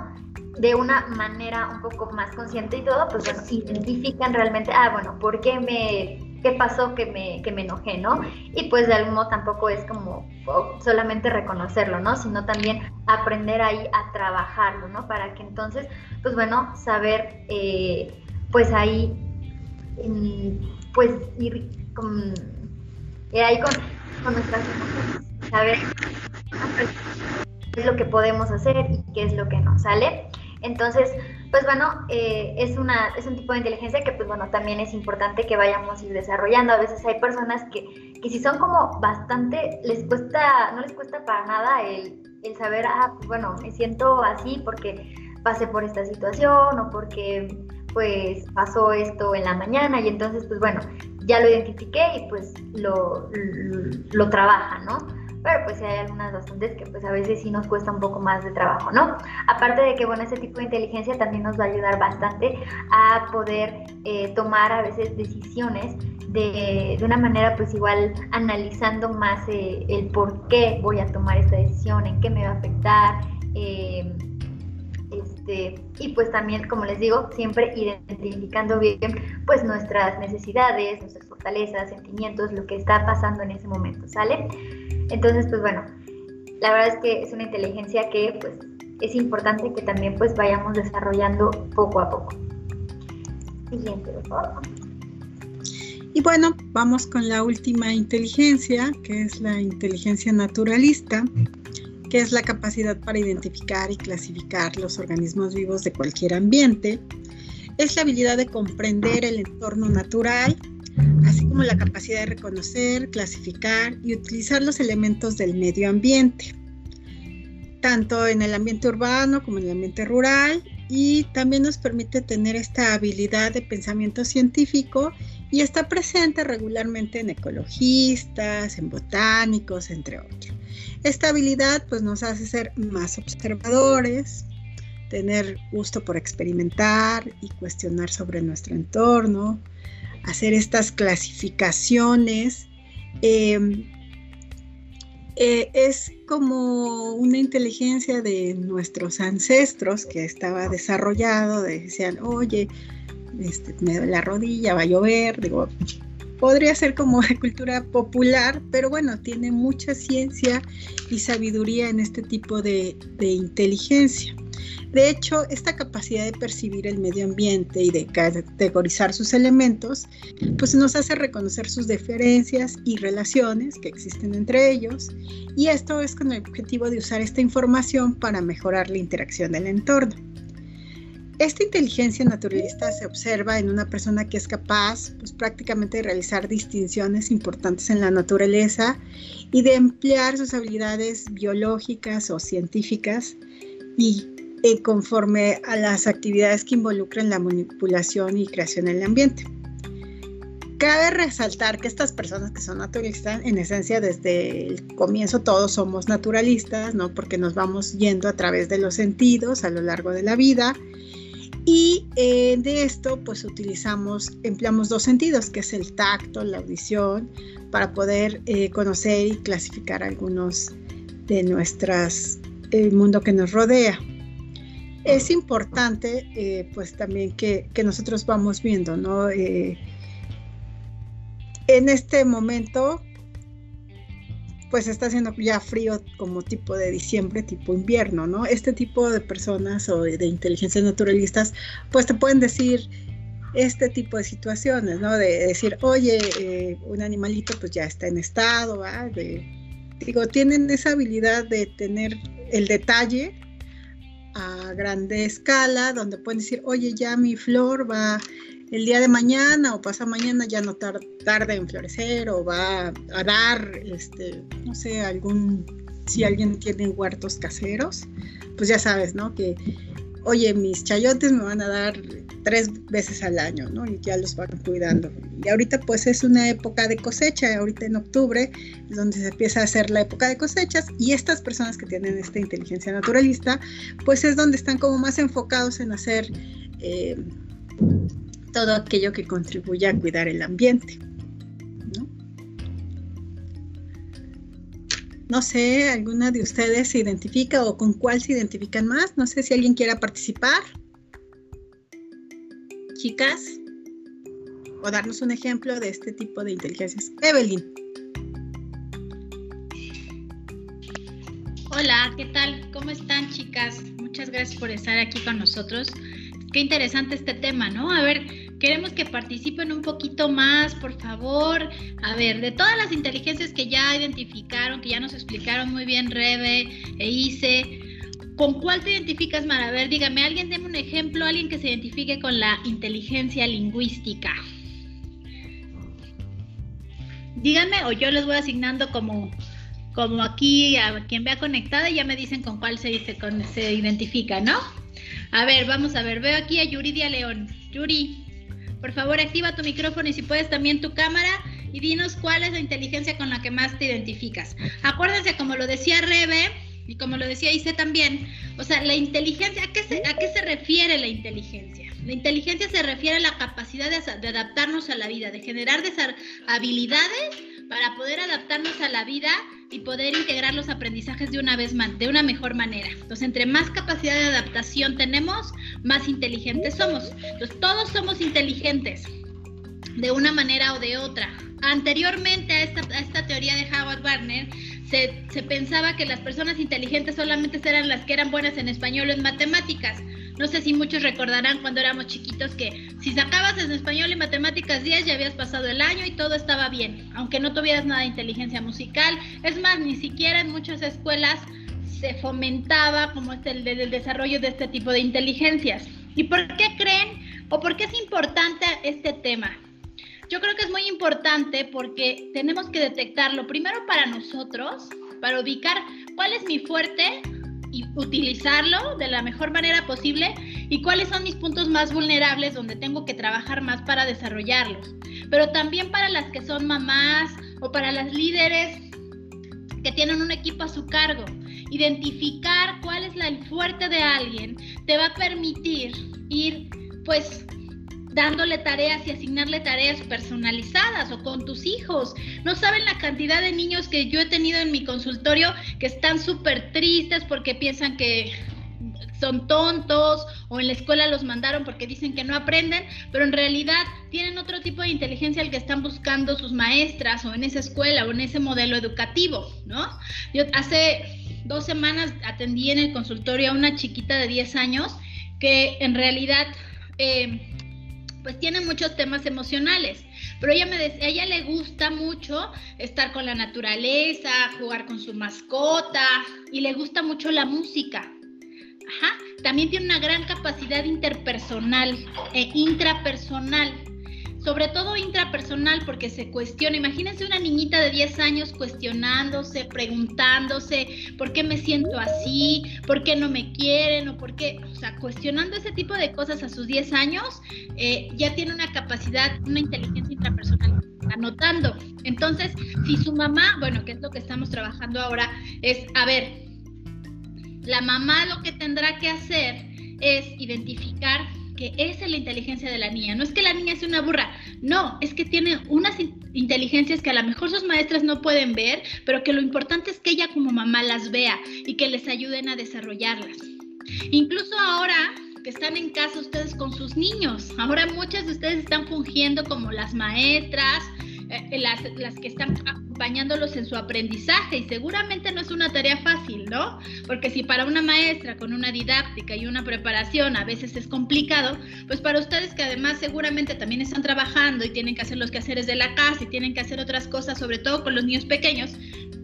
de una manera un poco más consciente y todo, pues bueno, identifican realmente, ah, bueno, ¿por qué me qué pasó que me, que me enojé, ¿no? Y pues de algún modo tampoco es como solamente reconocerlo, ¿no? Sino también aprender ahí a trabajarlo, ¿no? Para que entonces, pues bueno, saber, eh, pues ahí, pues ir con, eh, ahí con, con nuestras emociones, saber qué es lo que podemos hacer y qué es lo que no, ¿sale? Entonces, pues bueno, eh, es, una, es un tipo de inteligencia que pues bueno, también es importante que vayamos ir desarrollando. A veces hay personas que, que si son como bastante, les cuesta, no les cuesta para nada el, el saber, ah, pues bueno, me siento así porque pasé por esta situación o porque pues pasó esto en la mañana y entonces pues bueno, ya lo identifiqué y pues lo, lo trabaja, ¿no? Pero pues hay algunas bastantes que pues a veces sí nos cuesta un poco más de trabajo, ¿no? Aparte de que, bueno, ese tipo de inteligencia también nos va a ayudar bastante a poder eh, tomar a veces decisiones de, de, una manera pues igual analizando más eh, el por qué voy a tomar esta decisión, en qué me va a afectar. Eh, este, y pues también, como les digo, siempre identificando bien pues nuestras necesidades, nuestras fortalezas, sentimientos, lo que está pasando en ese momento, ¿sale? Entonces, pues bueno, la verdad es que es una inteligencia que pues es importante que también pues vayamos desarrollando poco a poco. Siguiente, por favor. Y bueno, vamos con la última inteligencia, que es la inteligencia naturalista, que es la capacidad para identificar y clasificar los organismos vivos de cualquier ambiente. Es la habilidad de comprender el entorno natural así como la capacidad de reconocer, clasificar y utilizar los elementos del medio ambiente, tanto en el ambiente urbano como en el ambiente rural, y también nos permite tener esta habilidad de pensamiento científico y está presente regularmente en ecologistas, en botánicos, entre otros. Esta habilidad pues nos hace ser más observadores, tener gusto por experimentar y cuestionar sobre nuestro entorno, hacer estas clasificaciones. Em, eh, es como una inteligencia de nuestros ancestros que estaba desarrollado, decían, oye, este, la rodilla, va a llover, digo, podría ser como de cultura popular, pero bueno, tiene mucha ciencia y sabiduría en este tipo de, de inteligencia. De hecho, esta capacidad de percibir el medio ambiente y de categorizar sus elementos, pues nos hace reconocer sus diferencias y relaciones que existen entre ellos, y esto es con el objetivo de usar esta información para mejorar la interacción del entorno. Esta inteligencia naturalista se observa en una persona que es capaz pues, prácticamente de realizar distinciones importantes en la naturaleza y de emplear sus habilidades biológicas o científicas y eh, conforme a las actividades que involucran la manipulación y creación del ambiente. cabe resaltar que estas personas que son naturalistas, en esencia desde el comienzo todos somos naturalistas, ¿no? Porque nos vamos yendo a través de los sentidos a lo largo de la vida. Y eh, de esto, pues utilizamos, empleamos dos sentidos, que es el tacto, la audición, para poder eh, conocer y clasificar algunos de nuestras, el mundo que nos rodea. Es importante, eh, pues también que, que, nosotros vamos viendo, ¿no? en este momento, pues está haciendo ya frío como tipo de diciembre, tipo invierno, ¿no? Este tipo de personas o de inteligencias naturalistas, pues te pueden decir este tipo de situaciones, ¿no? De decir, oye, eh, un animalito pues ya está en estado, ¿va? De, digo, tienen esa habilidad de tener el detalle a grande escala, donde pueden decir, oye, ya mi flor va el día de mañana o pasa mañana ya no tarda en florecer o va a dar, este, no sé, algún, si alguien tiene huertos caseros, pues ya sabes, ¿no? Que, oye, mis chayotes me van a dar tres veces al año, ¿no? Y ya los van cuidando. Y ahorita pues es una época de cosecha, ahorita en octubre es donde se empieza a hacer la época de cosechas y estas personas que tienen esta inteligencia naturalista, pues es donde están como más enfocados en hacer... Eh, todo aquello que contribuya a cuidar el ambiente. ¿no? no sé, alguna de ustedes se identifica o con cuál se identifican más. No sé si alguien quiera participar. Chicas, o darnos un ejemplo de este tipo de inteligencias. Evelyn. Hola, ¿qué tal? ¿Cómo están chicas? Muchas gracias por estar aquí con nosotros. Qué interesante este tema, ¿no? A ver, queremos que participen un poquito más, por favor. A ver, de todas las inteligencias que ya identificaron, que ya nos explicaron muy bien Rebe e Ise, ¿con cuál te identificas más? A ver, dígame, alguien deme un ejemplo, alguien que se identifique con la inteligencia lingüística. Díganme o yo les voy asignando como, como aquí a quien vea conectada y ya me dicen con cuál se, dice, con, se identifica, ¿no? A ver, vamos a ver. Veo aquí a Yuridia León. Yuri, por favor, activa tu micrófono y si puedes también tu cámara y dinos cuál es la inteligencia con la que más te identificas. Acuérdense, como lo decía Rebe y como lo decía Ise también, o sea, la inteligencia, ¿a qué se, a qué se refiere la inteligencia? La inteligencia se refiere a la capacidad de, de adaptarnos a la vida, de generar habilidades para poder adaptarnos a la vida y poder integrar los aprendizajes de una vez más, de una mejor manera. Entonces, entre más capacidad de adaptación tenemos, más inteligentes somos. Entonces, todos somos inteligentes de una manera o de otra. Anteriormente a esta, a esta teoría de Howard Warner, se, pensaba que las personas inteligentes solamente eran las que eran buenas en español o en matemáticas. No sé si muchos recordarán cuando éramos chiquitos que si sacabas en español y matemáticas 10 ya habías pasado el año y todo estaba bien, aunque no tuvieras nada de inteligencia musical. Es más, ni siquiera en muchas escuelas se fomentaba como es el, el desarrollo de este tipo de inteligencias. ¿Y por qué creen o por qué es importante este tema? Yo creo que es muy importante porque tenemos que detectarlo primero para nosotros, para ubicar cuál es mi fuerte y utilizarlo de la mejor manera posible y cuáles son mis puntos más vulnerables donde tengo que trabajar más para desarrollarlos. Pero también para las que son mamás o para las líderes que tienen un equipo a su cargo. Identificar cuál es la fuerte de alguien te va a permitir ir pues dándole tareas y asignarle tareas personalizadas o con tus hijos. No saben la cantidad de niños que yo he tenido en mi consultorio que están súper tristes porque piensan que son tontos o en la escuela los mandaron porque dicen que no aprenden, pero en realidad tienen otro tipo de inteligencia al que están buscando sus maestras o en esa escuela o en ese modelo educativo, ¿no? Yo hace dos semanas atendí en el consultorio a una chiquita de 10 años que en realidad... Eh, pues tiene muchos temas emocionales, pero ella me decía, a ella le gusta mucho estar con la naturaleza, jugar con su mascota y le gusta mucho la música. Ajá. También tiene una gran capacidad interpersonal e intrapersonal. Sobre todo intrapersonal, porque se cuestiona. Imagínense una niñita de 10 años cuestionándose, preguntándose, ¿por qué me siento así? ¿Por qué no me quieren? ¿O por qué? O sea, cuestionando ese tipo de cosas a sus 10 años, eh, ya tiene una capacidad, una inteligencia intrapersonal anotando. Entonces, si su mamá, bueno, que es lo que estamos trabajando ahora, es, a ver, la mamá lo que tendrá que hacer es identificar esa es la inteligencia de la niña. No es que la niña sea una burra, no, es que tiene unas inteligencias que a lo mejor sus maestras no pueden ver, pero que lo importante es que ella como mamá las vea y que les ayuden a desarrollarlas. Incluso ahora que están en casa ustedes con sus niños, ahora muchas de ustedes están fungiendo como las maestras, eh, las, las, que están acompañándolos en su aprendizaje y seguramente no es una tarea fácil, ¿no? Porque si para una maestra con una didáctica y una preparación a veces es complicado, pues para ustedes que además seguramente también están trabajando y tienen que hacer los quehaceres de la casa y tienen que hacer otras cosas, sobre todo con los niños pequeños,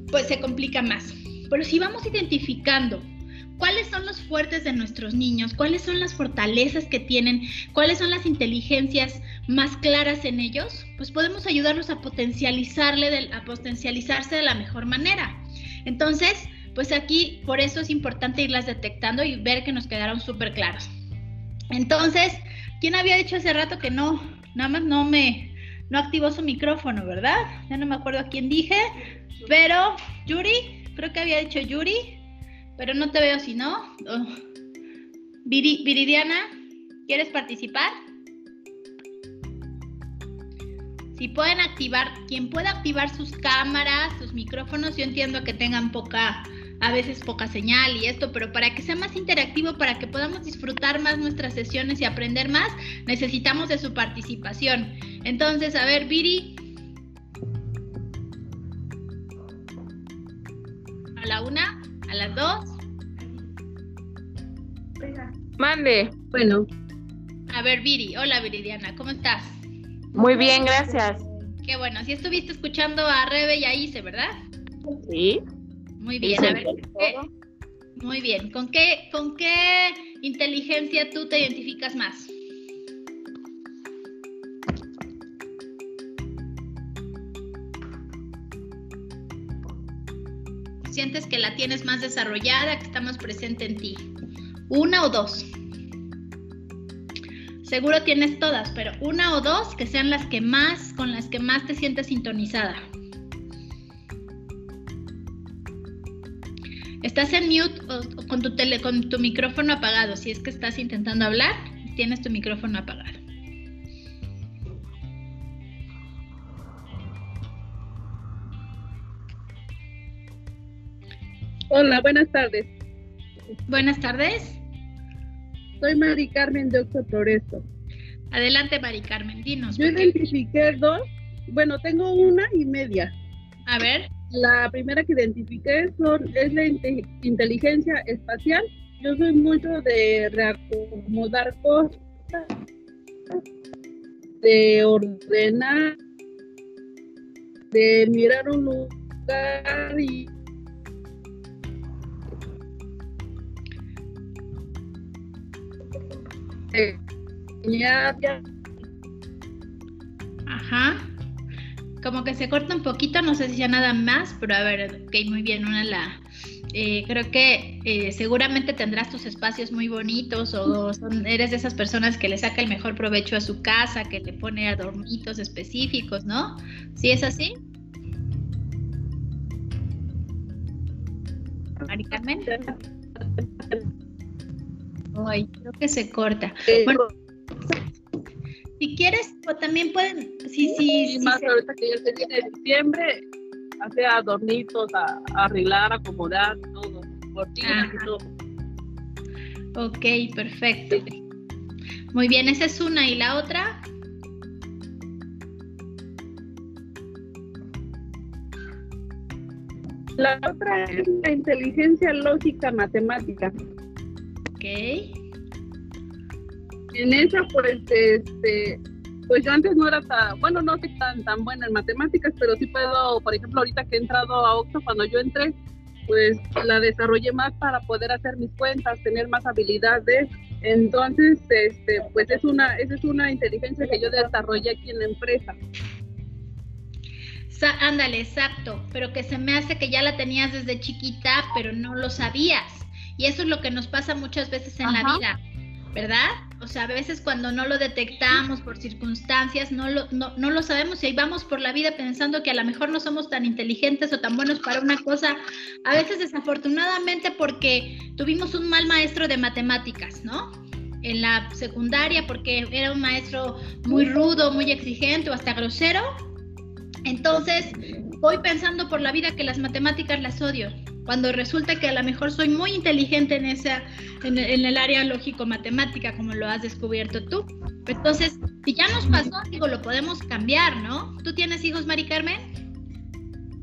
pues se complica más. Pero si vamos identificando cuáles son los fuertes de nuestros niños, cuáles son las fortalezas que tienen, cuáles son las inteligencias más claras en ellos, pues podemos ayudarlos a potencializarle, a potencializarse de la mejor manera. Entonces, pues aquí por eso es importante irlas detectando y ver que nos quedaron súper claros. Entonces, ¿quién había dicho hace rato que no, nada más no me, no activó su micrófono, ¿verdad? Ya no me acuerdo a quién dije, pero Yuri, creo que había dicho Yuri, pero no te veo si no. Oh. Viridiana, ¿quieres participar? Si pueden activar, quien pueda activar sus cámaras, sus micrófonos, yo entiendo que tengan poca, a veces poca señal y esto, pero para que sea más interactivo, para que podamos disfrutar más nuestras sesiones y aprender más, necesitamos de su participación. Entonces, a ver, Viri. A la una. A las dos. Mande. Bueno. A ver, Viri. Hola, Viridiana. ¿Cómo estás? Muy bien, gracias. Qué bueno. Si estuviste escuchando a Rebe y a Ise, ¿verdad? Sí. Muy bien. A ver, muy bien. ¿Con qué, ¿Con qué inteligencia tú te identificas más? Sientes que la tienes más desarrollada, que está más presente en ti? ¿Una o dos? Seguro tienes todas, pero una o dos que sean las que más, con las que más te sientes sintonizada. Estás en mute o, con tu tele, con tu micrófono apagado. Si es que estás intentando hablar, tienes tu micrófono apagado. Hola, buenas tardes. Buenas tardes. Soy Mari Carmen de Oxo Progreso. Adelante, Mari Carmen, dinos. Yo identifiqué dos, bueno, tengo una y media. A ver. La primera que identifiqué son, es la inteligencia espacial. Yo soy mucho de reacomodar cosas, de ordenar, de mirar un lugar y Ajá. Como que se corta un poquito, no sé si ya nada más, pero a ver, ok, muy bien, una la... Eh, creo que eh, seguramente tendrás tus espacios muy bonitos o eres de esas personas que le saca el mejor provecho a su casa, que le pone adornitos específicos, ¿no? ¿Sí es así? Mari Carmen. Ay, creo que se corta. bueno, si quieres, pues también pueden, sí, sí. sí más ahorita que ya se viene diciembre, hacer adornitos, a, arreglar, acomodar, todo, cortinas y todo. Ok, perfecto. Muy bien, esa es una. ¿Y la otra? La otra es la inteligencia lógica matemática. Ok. En esa, pues, este, pues yo antes no era tan, bueno, no soy tan, tan buena en matemáticas, pero sí puedo, por ejemplo, ahorita que he entrado a Oxo, cuando yo entré, pues la desarrollé más para poder hacer mis cuentas, tener más habilidad de Entonces, este, pues es una, esa es una inteligencia que yo desarrollé aquí en la empresa. ándale, exacto, pero que se me hace que ya la tenías desde chiquita, pero no lo sabías. Y eso es lo que nos pasa muchas veces en la vida, ¿verdad? O sea, a veces cuando no lo detectamos por circunstancias, no lo, no, no lo sabemos y ahí vamos por la vida pensando que a lo mejor no somos tan inteligentes o tan buenos para una cosa, a veces desafortunadamente porque tuvimos un mal maestro de matemáticas, ¿no? En la secundaria porque era un maestro muy rudo, muy exigente o hasta grosero. Entonces, voy pensando por la vida que las matemáticas las odio cuando resulta que a lo mejor soy muy inteligente en, esa, en, el área lógico-matemática, como lo has descubierto tú. Entonces, si ya nos pasó, digo, lo podemos cambiar, ¿no? ¿Tú tienes hijos, Mari Carmen?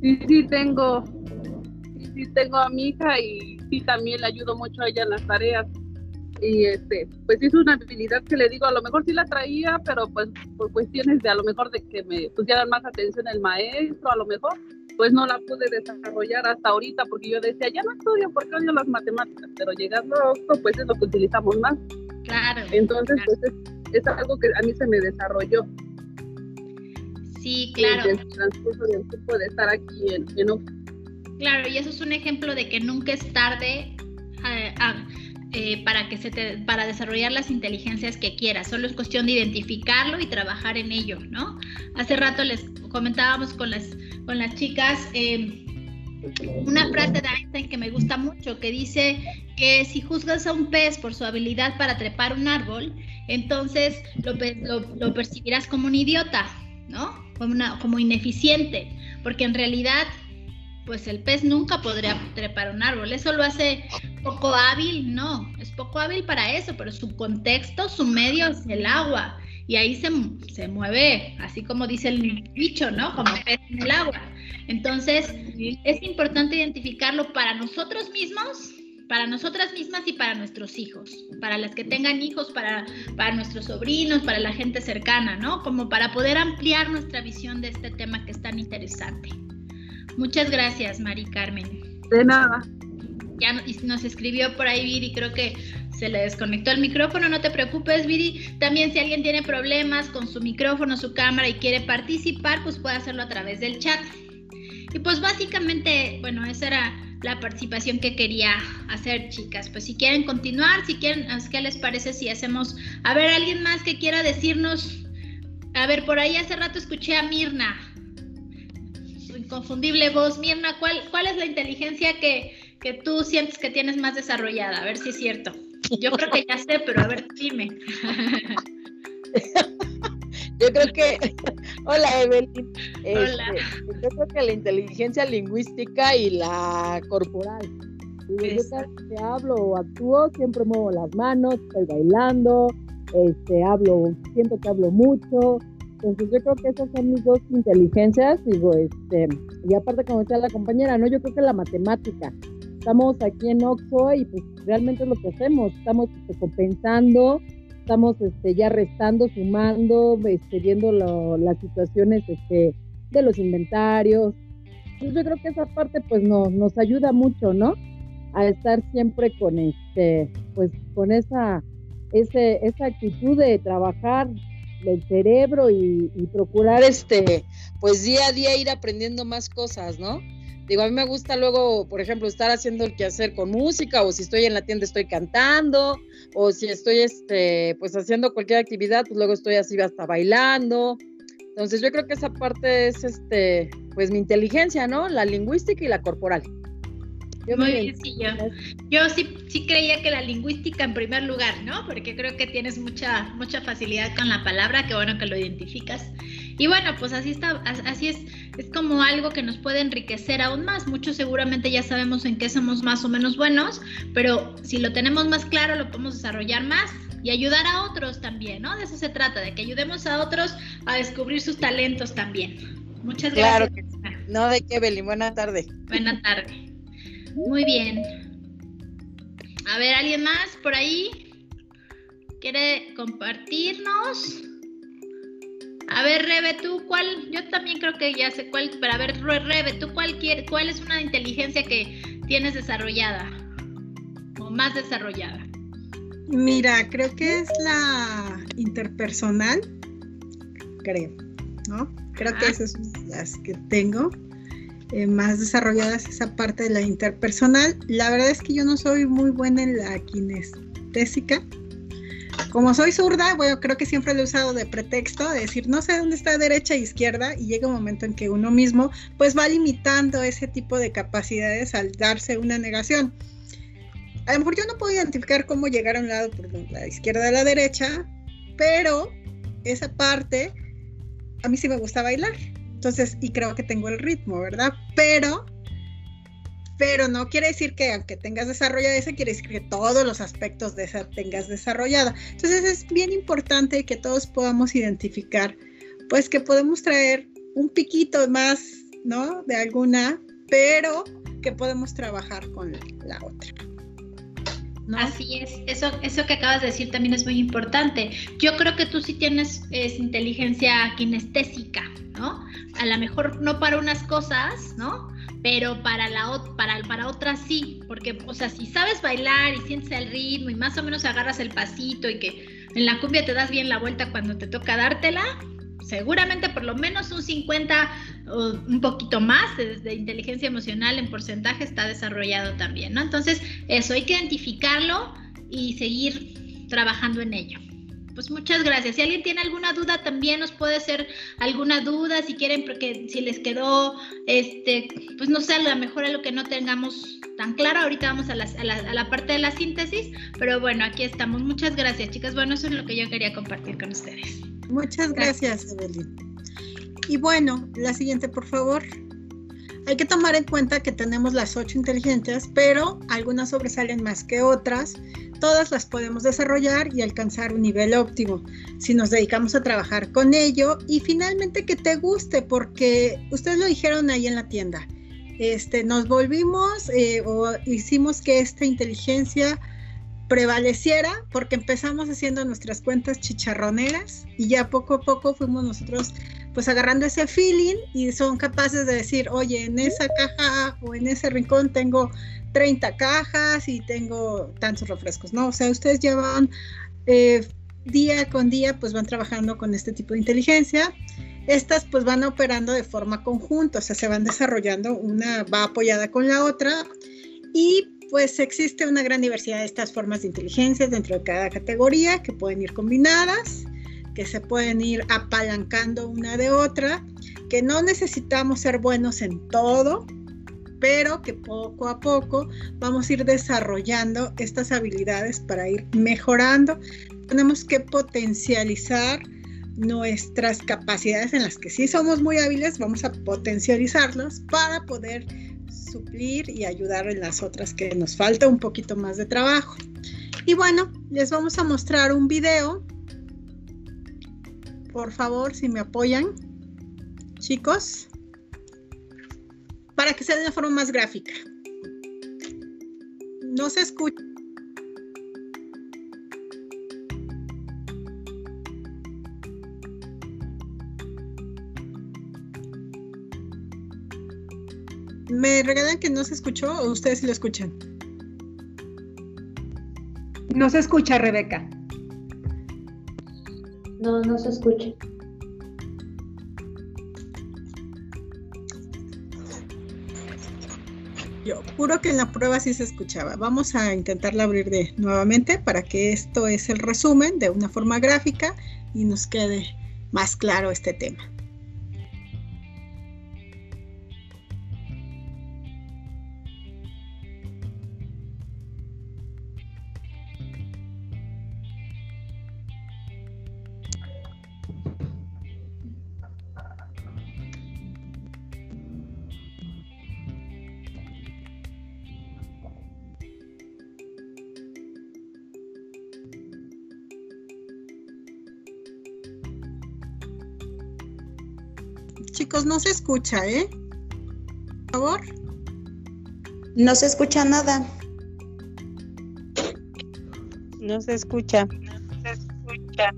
Sí, sí, tengo. Sí, sí, tengo a mi hija y sí, también le ayudo mucho a ella en las tareas. Y este, pues es una habilidad que le digo, a lo mejor sí la traía, pero pues por cuestiones de a lo mejor de que me pusieran más atención el maestro, a lo mejor, pues no la pude desarrollar hasta ahorita porque yo decía, ya no estudio porque odio las matemáticas, pero llegando a esto, pues es lo que utilizamos más. Claro. Entonces, pues es, algo que a mí se me desarrolló. Sí, claro. En el transcurso del tiempo de estar aquí en, en Claro, y eso es un ejemplo de que nunca es tarde eh, eh, para que se para desarrollar las inteligencias que quieras. Solo es cuestión de identificarlo y trabajar en ello, ¿no? Hace rato les comentábamos con las con las chicas eh, una frase de Einstein que me gusta mucho, que dice que si juzgas a un pez por su habilidad para trepar un árbol, entonces lo, percibirás como un idiota, ¿no? Como, una, como ineficiente, porque en realidad, pues el pez nunca podría trepar un árbol. Eso lo hace poco hábil, no, es poco hábil para eso, pero su contexto, su medio es el agua y ahí se, se mueve, así como dice el bicho, ¿no? Como pez en el agua. Entonces, es importante identificarlo para nosotros mismos, para nosotras mismas y para nuestros hijos, para las que tengan hijos, para, para nuestros sobrinos, para la gente cercana, ¿no? Como para poder ampliar nuestra visión de este tema que es tan interesante. Muchas gracias, Mari Carmen. De nada. Ya nos escribió por ahí Viri, creo que se le desconectó el micrófono, no te preocupes, Viri. También si alguien tiene problemas con su micrófono, su cámara y quiere participar, pues puede hacerlo a través del chat. Y pues básicamente, bueno, esa era la participación que quería hacer, chicas. Pues si quieren continuar, si quieren, ¿qué les parece si hacemos? A ver, alguien más que quiera decirnos. A ver, por ahí hace rato escuché a Mirna. Inconfundible voz. Mirna, ¿cuál, cuál es la inteligencia que, que tú sientes que tienes más desarrollada? A ver si es cierto. Yo creo que ya sé, pero a ver, dime. Yo creo que, hola Evelyn, hola. Este, yo creo que la inteligencia lingüística y la corporal. yo cada que hablo o actúo, siempre muevo las manos, estoy bailando, este, hablo, siento que hablo mucho. Entonces yo creo que esas son mis dos inteligencias, digo, este, y aparte como decía la compañera, ¿no? Yo creo que la matemática, estamos aquí en Oxo y pues realmente es lo que hacemos, estamos este, compensando, estamos este, ya restando, sumando, este, viendo las situaciones este, de los inventarios. Pues, yo creo que esa parte pues no, nos ayuda mucho, ¿no? A estar siempre con este, pues con esa, esa actitud de trabajar el cerebro y, procurar este, pues día a día ir aprendiendo más cosas, ¿no? Digo, a mí me gusta luego, por ejemplo, estar haciendo el quehacer con música, o si estoy en la tienda estoy cantando, o si estoy este, pues haciendo cualquier actividad, pues luego estoy así hasta bailando. Entonces yo creo que esa parte es este, pues mi inteligencia, ¿no? La lingüística y la corporal. Muy bien, sí, yo, yo sí, sí creía que la lingüística en primer lugar, ¿no? Porque creo que tienes mucha, mucha facilidad con la palabra, que bueno que lo identificas. Y bueno, pues así está, así es, es como algo que nos puede enriquecer aún más. Muchos seguramente ya sabemos en qué somos más o menos buenos, pero si lo tenemos más claro, lo podemos desarrollar más y ayudar a otros también, ¿no? De eso se trata, de que ayudemos a otros a descubrir sus talentos también. Muchas gracias. Claro que No, de qué, Beli. Buena tarde. Buena tarde. Muy bien. A ver, ¿alguien más por ahí? ¿Quiere compartirnos? A ver, Rebe, tú cuál, yo también creo que ya sé cuál, pero a ver, Rebe, tú cuál, cuál es una inteligencia que tienes desarrollada o más desarrollada. Mira, creo que es la interpersonal, creo, ¿no? Creo que esas son las que tengo eh, más desarrolladas, esa parte de la interpersonal. La verdad es que yo no soy muy buena en la kinestésica. Como soy zurda, bueno, creo que siempre lo he usado de pretexto, de decir, no sé dónde está derecha e izquierda, y llega un momento en que uno mismo pues va limitando ese tipo de capacidades al darse una negación a lo mejor yo no puedo identificar cómo llegar a un lado por la izquierda a la derecha, pero esa parte a mí sí me gusta bailar. Entonces, y creo que tengo el ritmo, ¿verdad? Pero, pero no quiere decir que aunque tengas desarrollada esa, quiere decir que todos los aspectos de esa tengas desarrollada. Entonces es bien importante que todos podamos identificar, pues que podemos traer un piquito más, ¿no? De alguna, pero que podemos trabajar con la otra. Así es, eso, eso que acabas de decir también es muy importante. Yo creo que tú sí tienes inteligencia kinestésica, ¿no? A lo mejor no para unas cosas, ¿no? Pero para, la, para, para otras sí, porque, o sea, si sabes bailar y sientes el ritmo y más o menos agarras el pasito y que en la cumbia te das bien la vuelta cuando te toca dártela, seguramente por lo menos un 50 o un poquito más de, inteligencia emocional en porcentaje está desarrollado también, ¿no? Entonces, eso hay que identificarlo y seguir trabajando en ello. Pues muchas gracias. Si alguien tiene alguna duda, también nos puede hacer alguna duda, si quieren, porque si les quedó, este, pues no sé, a lo mejor lo que no tengamos tan claro, ahorita vamos a la, a la parte de la síntesis, pero bueno, aquí estamos. Muchas gracias, chicas. Bueno, eso es lo que yo quería compartir con ustedes. Muchas gracias, Evelyn. Y bueno, la siguiente, por favor. Hay que tomar en cuenta que tenemos las ocho inteligencias, pero algunas sobresalen más que otras. Todas las podemos desarrollar y alcanzar un nivel óptimo si nos dedicamos a trabajar con ello. Y finalmente que te guste, porque ustedes lo dijeron ahí en la tienda. Este, nos volvimos eh, o hicimos que esta inteligencia prevaleciera porque empezamos haciendo nuestras cuentas chicharroneras y ya poco a poco fuimos nosotros pues agarrando ese feeling y son capaces de decir, oye, en esa caja o en ese rincón tengo 30 cajas y tengo tantos refrescos, ¿no? O sea, ustedes llevan eh, día con día, pues van trabajando con este tipo de inteligencia. Estas pues van operando de forma conjunta, o sea, se van desarrollando, una va apoyada con la otra y pues existe una gran diversidad de estas formas de inteligencia dentro de cada categoría que pueden ir combinadas, que se pueden ir apalancando una de otra, que no necesitamos ser buenos en todo, pero que poco a poco vamos a ir desarrollando estas habilidades para ir mejorando. Tenemos que potencializar nuestras capacidades en las que sí somos muy hábiles, vamos a potencializarlas para poder suplir y ayudar en las otras que nos falta un poquito más de trabajo. Y bueno, les vamos a mostrar un video. Por favor, si me apoyan, chicos, para que sea de una forma más gráfica. No se escucha. ¿Me regalan que no se escuchó o ustedes sí lo escuchan? No se escucha, Rebeca. No, no se escucha. Yo juro que en la prueba sí se escuchaba. Vamos a intentarla abrir de nuevamente para que esto es el resumen de una forma gráfica y nos quede más claro este tema. Chicos, no se escucha, ¿eh? Por favor. No se escucha nada. No se escucha. No se escucha.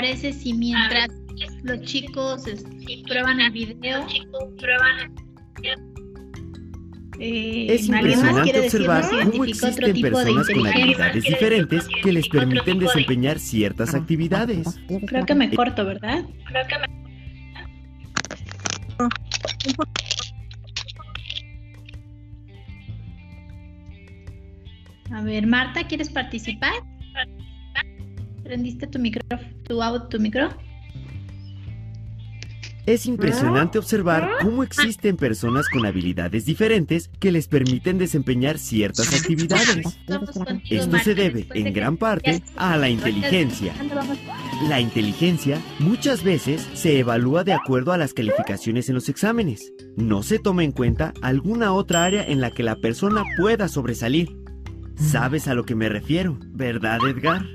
Parece si mientras los chicos este, prueban el video. Eh, Es ¿alguien más impresionante observar cómo existen personas con habilidades diferentes que les permiten desempeñar ciertas actividades. Creo que me corto, ¿verdad? A ver, Marta, ¿quieres participar? ¿Prendiste tu micro, tu, tu micro? Es impresionante observar cómo existen personas con habilidades diferentes que les permiten desempeñar ciertas actividades. Esto se debe, en gran parte, a la inteligencia. La inteligencia muchas veces se evalúa de acuerdo a las calificaciones en los exámenes. No se toma en cuenta alguna otra área en la que la persona pueda sobresalir. ¿Sabes a lo que me refiero, verdad Edgar?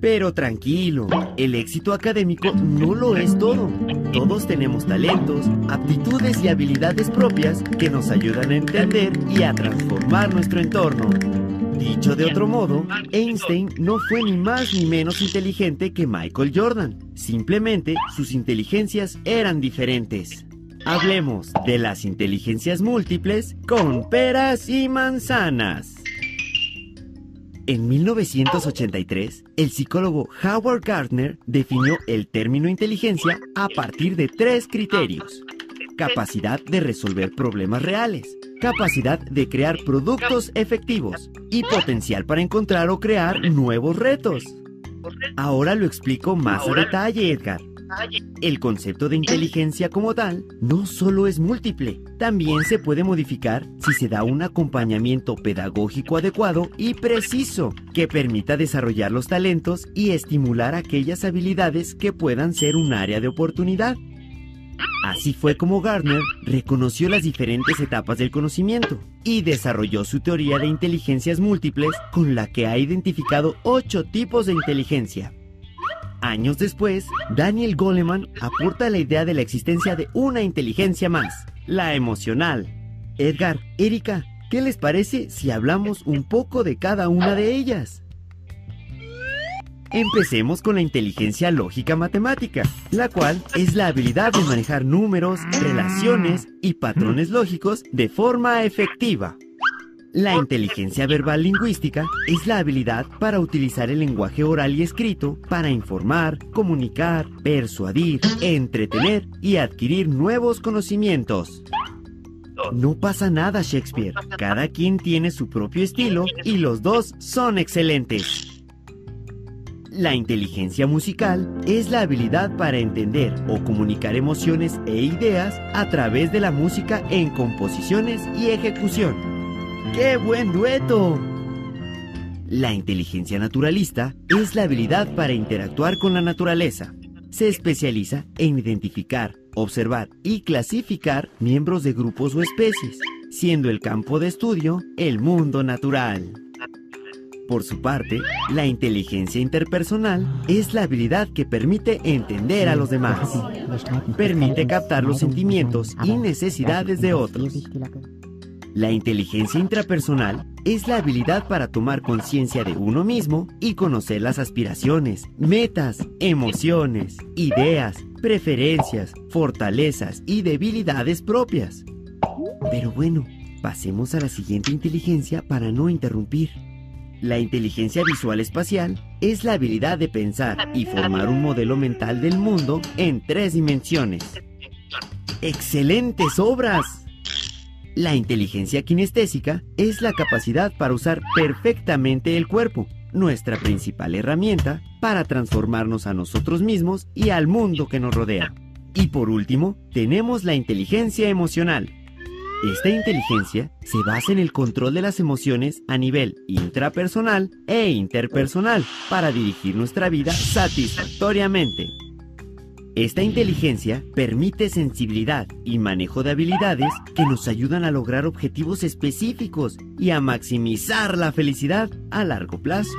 Pero tranquilo, el éxito académico no lo es todo. Todos tenemos talentos, aptitudes y habilidades propias que nos ayudan a entender y a transformar nuestro entorno. Dicho de otro modo, Einstein no fue ni más ni menos inteligente que Michael Jordan. Simplemente sus inteligencias eran diferentes. Hablemos de las inteligencias múltiples con peras y manzanas. En 1983, el psicólogo Howard Gardner definió el término inteligencia a partir de tres criterios. Capacidad de resolver problemas reales, capacidad de crear productos efectivos y potencial para encontrar o crear nuevos retos. Ahora lo explico más a detalle, Edgar. El concepto de inteligencia como tal no solo es múltiple, también se puede modificar si se da un acompañamiento pedagógico adecuado y preciso que permita desarrollar los talentos y estimular aquellas habilidades que puedan ser un área de oportunidad. Así fue como Gardner reconoció las diferentes etapas del conocimiento y desarrolló su teoría de inteligencias múltiples con la que ha identificado ocho tipos de inteligencia. Años después, Daniel Goleman aporta la idea de la existencia de una inteligencia más, la emocional. Edgar, Erika, ¿qué les parece si hablamos un poco de cada una de ellas? Empecemos con la inteligencia lógica matemática, la cual es la habilidad de manejar números, relaciones y patrones lógicos de forma efectiva. La inteligencia verbal lingüística es la habilidad para utilizar el lenguaje oral y escrito para informar, comunicar, persuadir, entretener y adquirir nuevos conocimientos. No pasa nada, Shakespeare. Cada quien tiene su propio estilo y los dos son excelentes. La inteligencia musical es la habilidad para entender o comunicar emociones e ideas a través de la música en composiciones y ejecución. ¡Qué buen dueto! La inteligencia naturalista es la habilidad para interactuar con la naturaleza. Se especializa en identificar, observar y clasificar miembros de grupos o especies, siendo el campo de estudio el mundo natural. Por su parte, la inteligencia interpersonal es la habilidad que permite entender a los demás. Permite captar los sentimientos y necesidades de otros. La inteligencia intrapersonal es la habilidad para tomar conciencia de uno mismo y conocer las aspiraciones, metas, emociones, ideas, preferencias, fortalezas y debilidades propias. Pero bueno, pasemos a la siguiente inteligencia para no interrumpir. La inteligencia visual espacial es la habilidad de pensar y formar un modelo mental del mundo en tres dimensiones. ¡Excelentes obras! La inteligencia kinestésica es la capacidad para usar perfectamente el cuerpo, nuestra principal herramienta para transformarnos a nosotros mismos y al mundo que nos rodea. Y por último, tenemos la inteligencia emocional. Esta inteligencia se basa en el control de las emociones a nivel intrapersonal e interpersonal para dirigir nuestra vida satisfactoriamente. Esta inteligencia permite sensibilidad y manejo de habilidades que nos ayudan a lograr objetivos específicos y a maximizar la felicidad a largo plazo.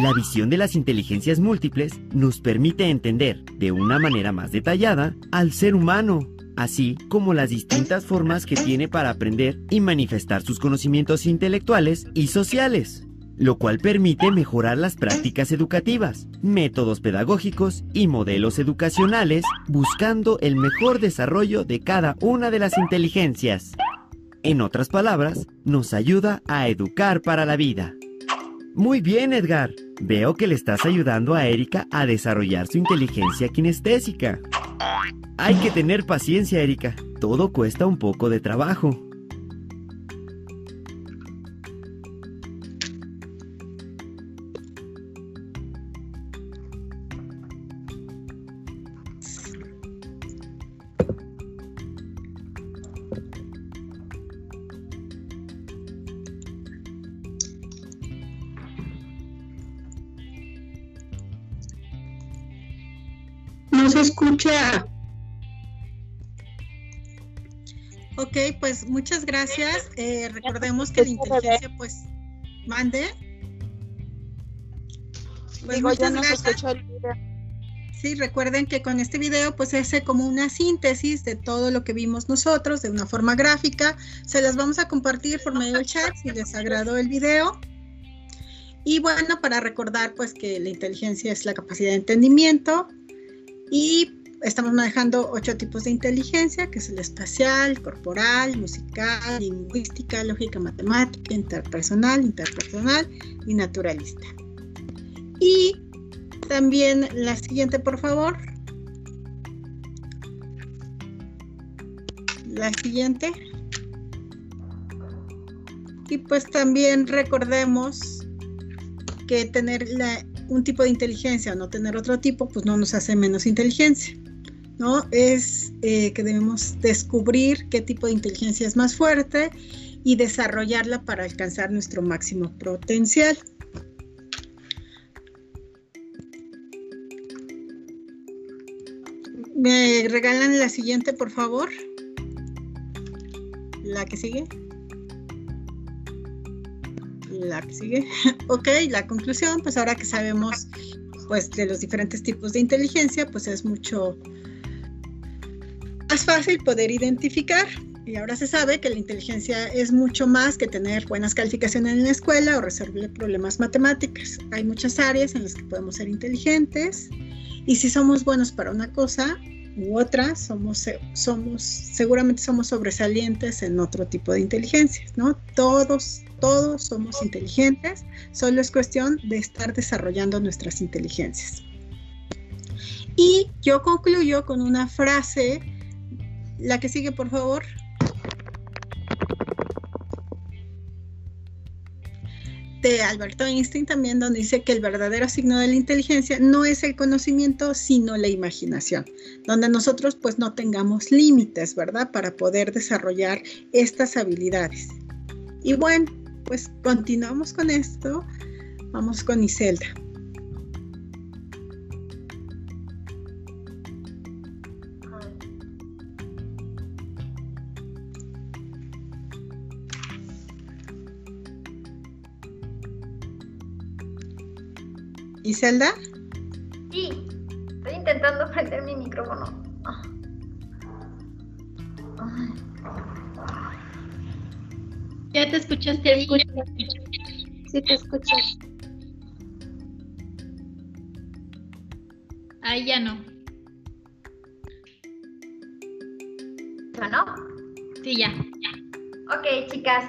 La visión de las inteligencias múltiples nos permite entender de una manera más detallada al ser humano, así como las distintas formas que tiene para aprender y manifestar sus conocimientos intelectuales y sociales. Lo cual permite mejorar las prácticas educativas, métodos pedagógicos y modelos educacionales, buscando el mejor desarrollo de cada una de las inteligencias. En otras palabras, nos ayuda a educar para la vida. Muy bien, Edgar. Veo que le estás ayudando a Erika a desarrollar su inteligencia kinestésica. Hay que tener paciencia, Erika. Todo cuesta un poco de trabajo. Se escucha. Ok, pues muchas gracias. Eh, recordemos que la inteligencia, pues, mande. Pues Digo, ya muchas no se gracias. el video. Sí, recuerden que con este video pues es como una síntesis de todo lo que vimos nosotros de una forma gráfica. Se las vamos a compartir por medio del chat si les agradó el video. Y bueno, para recordar pues que la inteligencia es la capacidad de entendimiento y estamos manejando ocho tipos de inteligencia, que es el espacial, corporal, musical, lingüística, lógica, matemática, interpersonal, interpersonal y naturalista. Y también la siguiente, por favor. La siguiente. Y pues también recordemos que tener la- un tipo de inteligencia o no tener otro tipo, pues no nos hace menos inteligencia. ¿no? Es eh, que debemos descubrir qué tipo de inteligencia es más fuerte y desarrollarla para alcanzar nuestro máximo potencial. ¿Me regalan la siguiente, por favor? La que sigue. La que sigue. ok, la conclusión, pues ahora que sabemos pues de los diferentes tipos de inteligencia, pues es mucho más fácil poder identificar. Y ahora se sabe que la inteligencia es mucho más que tener buenas calificaciones en la escuela o resolver problemas matemáticos. Hay muchas áreas en las que podemos ser inteligentes y si somos buenos para una cosa u otra, somos, somos seguramente somos sobresalientes en otro tipo de inteligencia, ¿no? Todos, todos somos inteligentes, solo es cuestión de estar desarrollando nuestras inteligencias. Y yo concluyo con una frase, la que sigue, por favor. de Albert Einstein también, donde dice que el verdadero signo de la inteligencia no es el conocimiento, sino la imaginación, donde nosotros pues no tengamos límites, ¿verdad? Para poder desarrollar estas habilidades. Y bueno, pues continuamos con esto. Vamos con Iselda. ¿Iselda? Sí, estoy intentando prender mi micrófono. Ya te escuchaste ahí. Sí, te escuchas. Ahí ya no. ¿No? Sí, ya. Ok, chicas.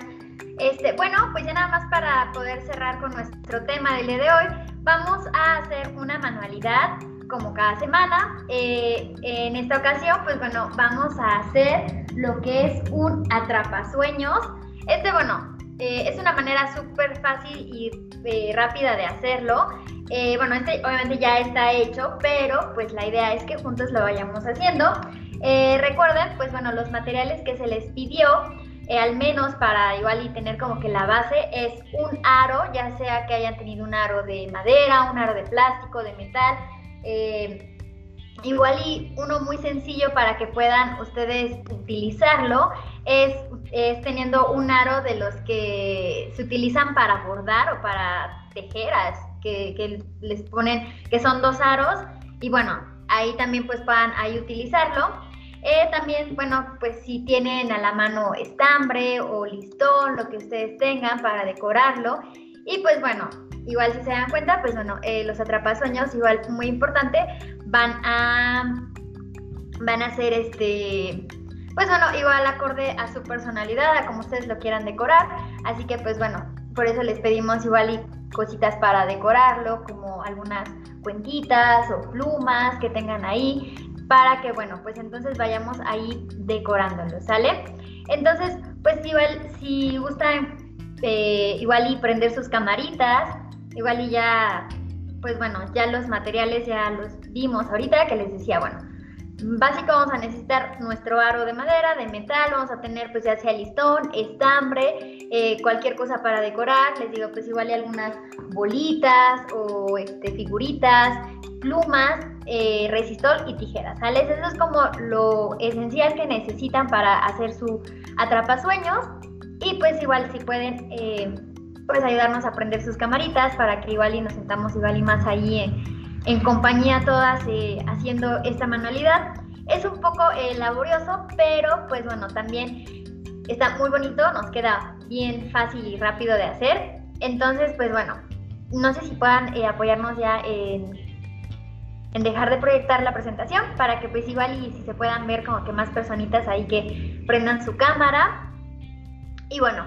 Este, bueno, pues ya nada más para poder cerrar con nuestro tema del día de hoy, vamos a hacer una manualidad como cada semana. Eh, en esta ocasión, pues bueno, vamos a hacer lo que es un atrapasueños. Este, bueno, eh, es una manera súper fácil y eh, rápida de hacerlo. Eh, bueno, este obviamente ya está hecho, pero pues la idea es que juntos lo vayamos haciendo. recuerden, pues bueno, los materiales que se les pidió al menos para igual y tener como que la base, es un aro, ya sea que hayan tenido un aro de madera, un aro de plástico, de metal, eh, igual y uno muy sencillo para que puedan ustedes utilizarlo, es, es, teniendo un aro de los que se utilizan para bordar o para tejeras, que, que les ponen, que son dos aros, y bueno, ahí también pues puedan ahí utilizarlo. Eh, también, bueno, pues si tienen a la mano estambre o listón, lo que ustedes tengan para decorarlo. Y pues bueno, igual si se dan cuenta, pues bueno, eh, los atrapasueños, igual muy importante, van a, van a ser este, pues bueno, igual acorde a su personalidad, a como ustedes lo quieran decorar. Así que pues bueno, por eso les pedimos igual y cositas para decorarlo, como algunas cuentitas o plumas que tengan ahí, para que bueno, pues entonces vayamos ahí decorándolo, ¿sale? Entonces, pues igual si gustan eh, igual y prender sus camaritas, igual y ya, pues bueno, ya los materiales ya los vimos ahorita que les decía, bueno, básico vamos a necesitar nuestro aro de madera, de metal, vamos a tener pues ya sea listón, estambre, eh, cualquier cosa para decorar, les digo pues igual y algunas bolitas o este, figuritas, plumas, eh, resistol y tijeras, ¿sale? Eso es como lo esencial que necesitan para hacer su atrapasueños y pues igual si pueden eh, pues ayudarnos a prender sus camaritas para que igual y nos sentamos igual y más ahí en, compañía todas eh, haciendo esta manualidad. Es un poco eh, laborioso, pero pues bueno, también está muy bonito, nos queda bien fácil y rápido de hacer. Entonces, pues bueno, no sé si puedan apoyarnos ya en, en dejar de proyectar la presentación para que pues igual y si se puedan ver como que más personitas ahí que prendan su cámara y bueno,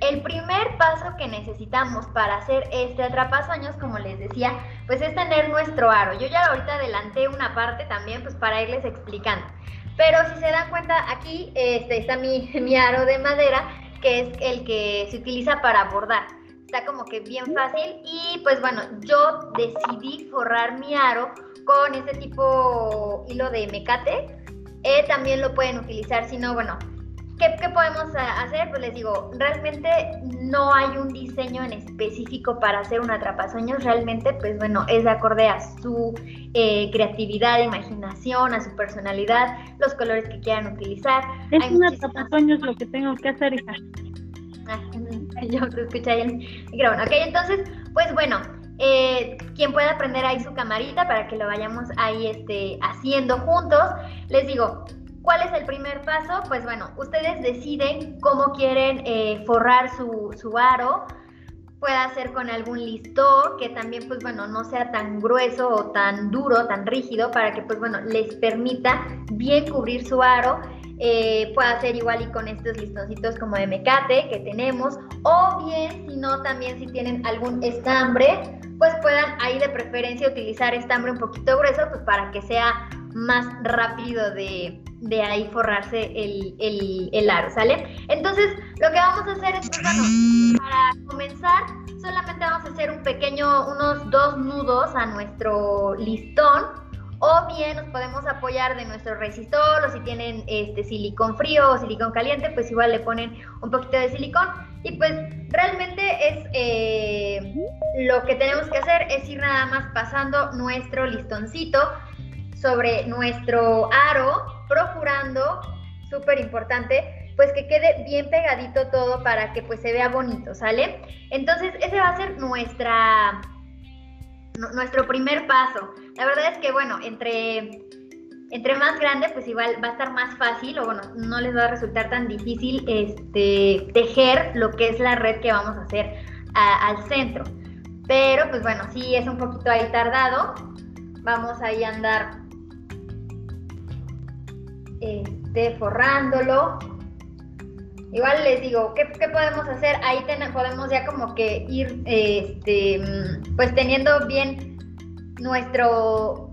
el primer paso que necesitamos para hacer este atrapasueños, como les decía, pues es tener nuestro aro. Yo ya ahorita adelanté una parte también, pues para irles explicando. Pero si se dan cuenta, aquí este, está mi, mi aro de madera, que es el que se utiliza para bordar. Está como que bien fácil y pues bueno, yo decidí forrar mi aro con ese tipo hilo de mecate. Eh, también lo pueden utilizar, si no, bueno, ¿Qué, podemos hacer? Pues les digo, realmente no hay un diseño en específico para hacer un atrapasueños, realmente pues bueno, es de acorde a su eh, creatividad, imaginación, a su personalidad, los colores que quieran utilizar. Es un atrapasueños lo que tengo que hacer, hija. Ah, yo te escuché ahí el micrófono. Ok, entonces, pues bueno, eh, quien pueda prender ahí su camarita para que lo vayamos ahí este, haciendo juntos. Les digo, ¿Cuál es el primer paso? Pues bueno, ustedes deciden cómo quieren eh, forrar su, su aro. Puede ser con algún listón que también, pues bueno, no sea tan grueso o tan duro, tan rígido, para que, pues bueno, les permita bien cubrir su aro. Eh, puede ser igual y con estos listoncitos como de mecate que tenemos, o bien, si no, también si tienen algún estambre, pues puedan ahí de preferencia utilizar estambre un poquito grueso, pues para que sea más rápido de, de ahí forrarse el, el, aro, ¿sale? Entonces, lo que vamos a hacer es, pues, bueno, para comenzar, solamente vamos a hacer un pequeño, unos dos nudos a nuestro listón, o bien nos podemos apoyar de nuestro resistor, o si tienen este silicón frío o silicón caliente, pues igual le ponen un poquito de silicón, y pues realmente es, eh, lo que tenemos que hacer es ir nada más pasando nuestro listoncito sobre nuestro aro, procurando, súper importante, pues que quede bien pegadito todo para que pues se vea bonito, ¿sale? Entonces ese va a ser nuestra, nuestro primer paso. La verdad es que bueno, entre, entre más grande pues igual va a estar más fácil o bueno, no les va a resultar tan difícil este, tejer lo que es la red que vamos a hacer al centro. Pero pues bueno, sí es un poquito ahí tardado. Vamos ahí a andar este, forrándolo. Igual les digo, ¿qué, podemos hacer? Ahí podemos ya como que ir, este, pues teniendo bien nuestro,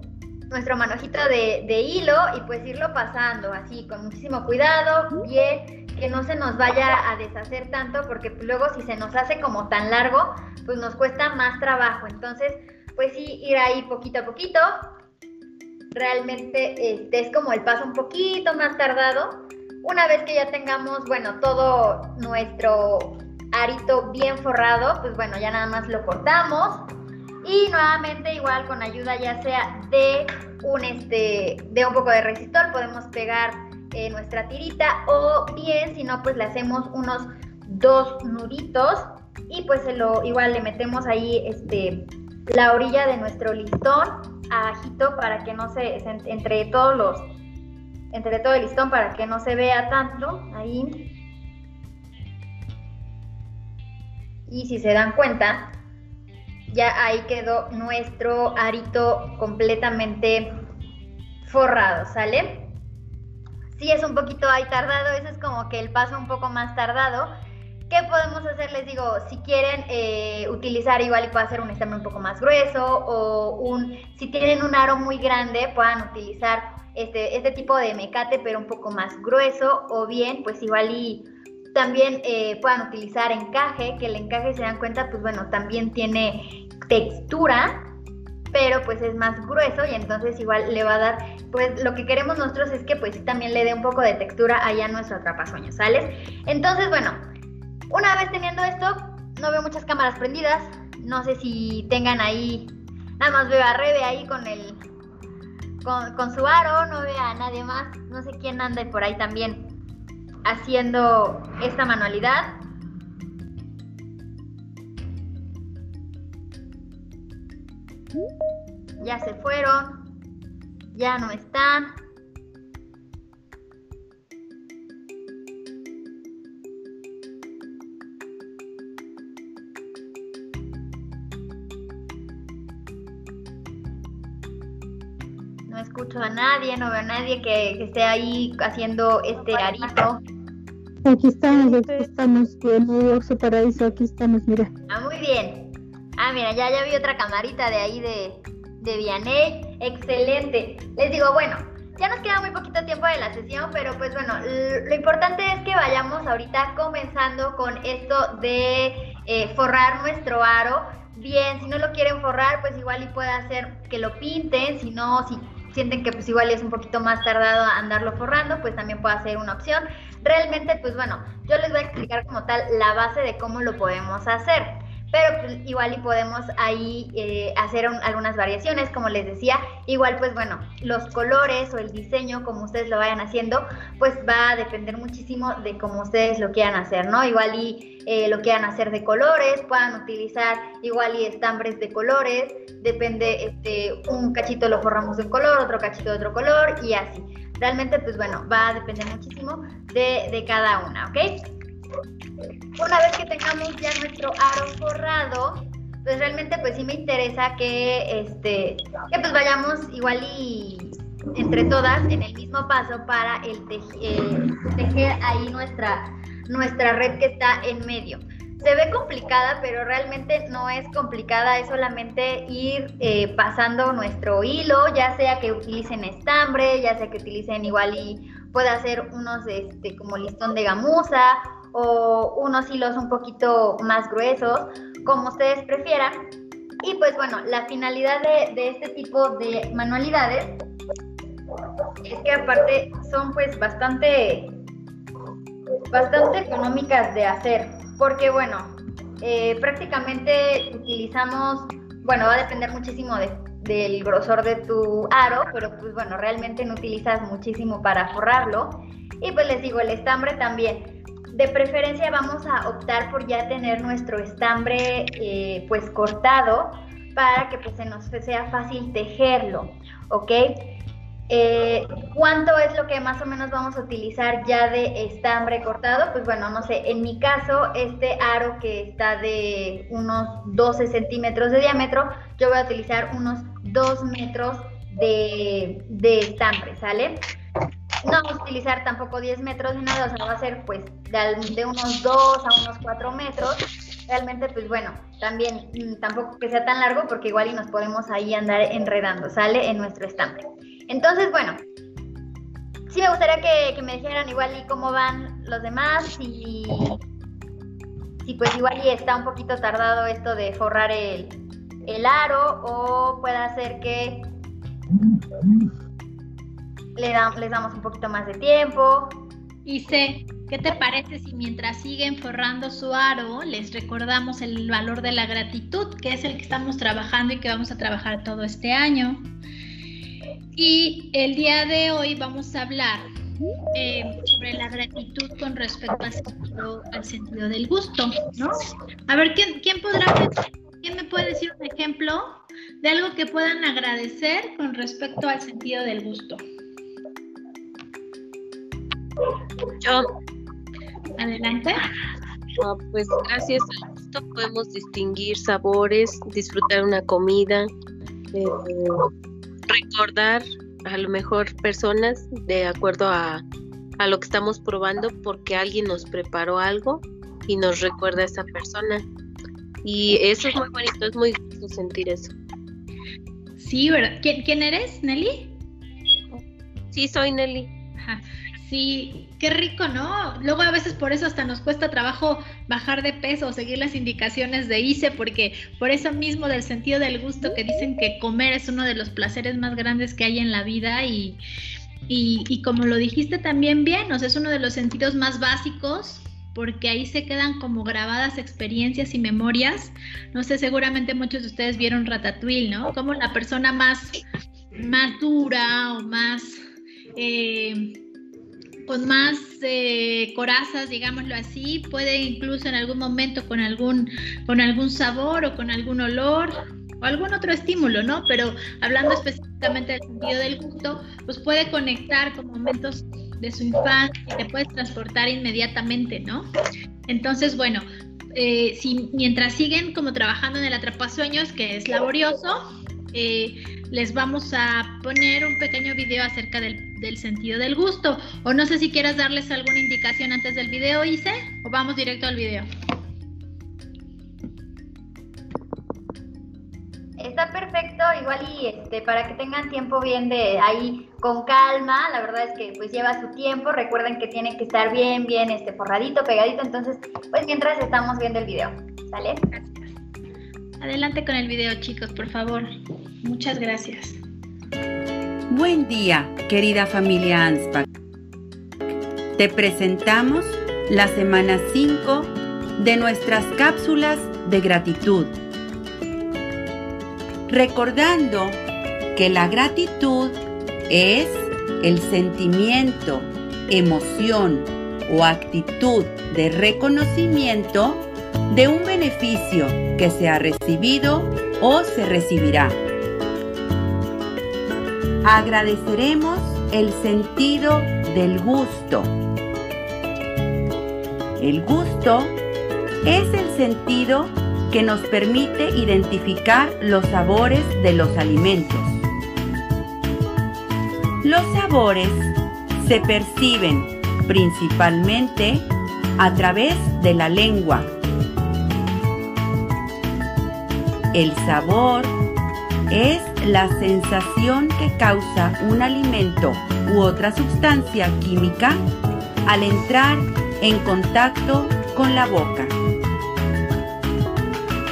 nuestro manojito de, de, hilo y pues irlo pasando así, con muchísimo cuidado, bien, que no se nos vaya a deshacer tanto, porque luego si se nos hace como tan largo, pues nos cuesta más trabajo. Entonces, pues sí, ir ahí poquito a poquito, realmente este, es como el paso un poquito más tardado. Una vez que ya tengamos, bueno, todo nuestro arito bien forrado, pues bueno, ya nada más lo cortamos. Y nuevamente igual con ayuda ya sea de un, este, de un poco de resistor, podemos pegar eh, nuestra tirita o bien si no, pues le hacemos unos dos nuditos y pues igual le metemos ahí este, la orilla de nuestro listón abajito para que no se, entre todos los, entre todo el listón para que no se vea tanto, ahí. Y si se dan cuenta, ya ahí quedó nuestro arito completamente forrado, ¿sale? Sí es un poquito ahí tardado, ese es como que el paso un poco más tardado. ¿Qué podemos hacer? Les digo, si quieren eh, utilizar igual y puede hacer un estambre un poco más grueso o un, si tienen un aro muy grande, puedan utilizar este, este tipo de mecate pero un poco más grueso o bien pues igual y también eh, puedan utilizar encaje, que el encaje se dan cuenta pues bueno, también tiene textura pero pues es más grueso y entonces igual le va a dar, pues lo que queremos nosotros es que pues también le dé un poco de textura allá a nuestro atrapasueños, ¿sales? Entonces, bueno, una vez teniendo esto, no veo muchas cámaras prendidas, no sé si tengan ahí, nada más veo a Rebe ahí con el, con, su aro, no veo a nadie más, no sé quién anda por ahí también haciendo esta manualidad. Ya se fueron. Ya no están. Escucho a nadie, no veo a nadie que, que esté ahí haciendo este arito. Aquí estamos, aquí estamos, bien, Oxo Paraíso, aquí estamos, mira. Ah, muy bien. Ah, mira, ya, ya vi otra camarita de ahí de, de Vianney. Excelente. Les digo, bueno, ya nos queda muy poquito tiempo de la sesión, pero pues bueno, lo importante es que vayamos ahorita comenzando con esto de eh, forrar nuestro aro. Bien, si no lo quieren forrar, pues igual y puede hacer que lo pinten, si no, si sienten que pues igual es un poquito más tardado andarlo forrando, pues también puede ser una opción. Realmente, pues bueno, yo les voy a explicar como tal la base de cómo lo podemos hacer pero pues, igual y podemos ahí eh, hacer algunas variaciones, como les decía, igual pues bueno, los colores o el diseño, como ustedes lo vayan haciendo, pues va a depender muchísimo de cómo ustedes lo quieran hacer, ¿no? Igual y eh, lo quieran hacer de colores, puedan utilizar igual y estambres de colores, depende, este, un cachito lo forramos de un color, otro cachito de otro color y así. Realmente pues bueno, va a depender muchísimo de, de cada una, ¿ok? Una vez que tengamos ya nuestro aro forrado, pues realmente pues sí me interesa que este que pues vayamos igual y entre todas en el mismo paso para el tejer ahí nuestra nuestra red que está en medio. Se ve complicada, pero realmente no es complicada, es solamente ir eh, pasando nuestro hilo, ya sea que utilicen estambre, ya sea que utilicen igual y pueda hacer unos este, como listón de gamuza o unos hilos un poquito más gruesos, como ustedes prefieran. Y pues bueno, la finalidad de, este tipo de manualidades es que aparte son pues bastante, bastante económicas de hacer, porque bueno, eh, prácticamente utilizamos, bueno, va a depender muchísimo del grosor de tu aro, pero pues bueno, realmente no utilizas muchísimo para forrarlo. Y pues les digo, el estambre también de preferencia vamos a optar por ya tener nuestro estambre eh, pues cortado para que pues se nos sea fácil tejerlo, ¿ok? Eh, ¿Cuánto es lo que más o menos vamos a utilizar ya de estambre cortado? Pues bueno, no sé, en mi caso, este aro que está de unos 12 centímetros de diámetro, yo voy a utilizar unos 2 metros de, de estambre, ¿sale? no vamos a utilizar tampoco 10 metros ni nada, o sea, va a ser pues de, unos 2 a unos 4 metros. Realmente, pues bueno, también mm, tampoco que sea tan largo porque igual y nos podemos ahí andar enredando, sale en nuestro estambre. Entonces, bueno, sí me gustaría que, me dijeran igual y cómo van los demás y si pues igual y está un poquito tardado esto de forrar el, el aro o puede ser que les damos un poquito más de tiempo. Y sé, ¿qué te parece si mientras siguen forrando su aro, les recordamos el valor de la gratitud, que es el que estamos trabajando y que vamos a trabajar todo este año? Y el día de hoy vamos a hablar eh, sobre la gratitud con respecto al sentido, del gusto, ¿no? A ver, ¿quién, quién podrá quién me puede decir un ejemplo de algo que puedan agradecer con respecto al sentido del gusto? Yo. Adelante. pues gracias al gusto podemos distinguir sabores, disfrutar una comida, eh, recordar a lo mejor personas de acuerdo a, a, lo que estamos probando porque alguien nos preparó algo y nos recuerda a esa persona. Y eso es muy bonito, es muy gusto sentir eso. Sí, ¿verdad? ¿Quién, ¿quién eres, Nelly? Sí, soy Nelly. Sí, qué rico, ¿no? Luego a veces por eso hasta nos cuesta trabajo bajar de peso o seguir las indicaciones de ICE, porque por eso mismo del sentido del gusto que dicen que comer es uno de los placeres más grandes que hay en la vida y, y, como lo dijiste también bien, o sea, es uno de los sentidos más básicos porque ahí se quedan como grabadas experiencias y memorias. No sé, seguramente muchos de ustedes vieron Ratatouille, ¿no? Como la persona más, más dura o más... Eh, con más eh, corazas, digámoslo así, puede incluso en algún momento con algún, con algún sabor o con algún olor o algún otro estímulo, ¿no? Pero hablando específicamente del sentido del gusto, pues puede conectar con momentos de su infancia y te puedes transportar inmediatamente, ¿no? Entonces, bueno, eh, si mientras siguen como trabajando en el atrapasueños, que es laborioso, eh, les vamos a poner un pequeño video acerca del, del, sentido del gusto. O no sé si quieras darles alguna indicación antes del video, Ise, o vamos directo al video. Está perfecto, igual y este, para que tengan tiempo bien de ahí con calma, la verdad es que pues lleva su tiempo, recuerden que tiene que estar bien, bien este, forradito, pegadito, entonces pues mientras estamos viendo el video, ¿sale? Adelante con el video chicos, por favor. Muchas gracias. Buen día, querida familia ANSPAC. Te presentamos la semana 5 de nuestras cápsulas de gratitud. Recordando que la gratitud es el sentimiento, emoción o actitud de reconocimiento de un beneficio que se ha recibido o se recibirá. Agradeceremos el sentido del gusto. El gusto es el sentido que nos permite identificar los sabores de los alimentos. Los sabores se perciben principalmente a través de la lengua. El sabor es la sensación que causa un alimento u otra sustancia química al entrar en contacto con la boca.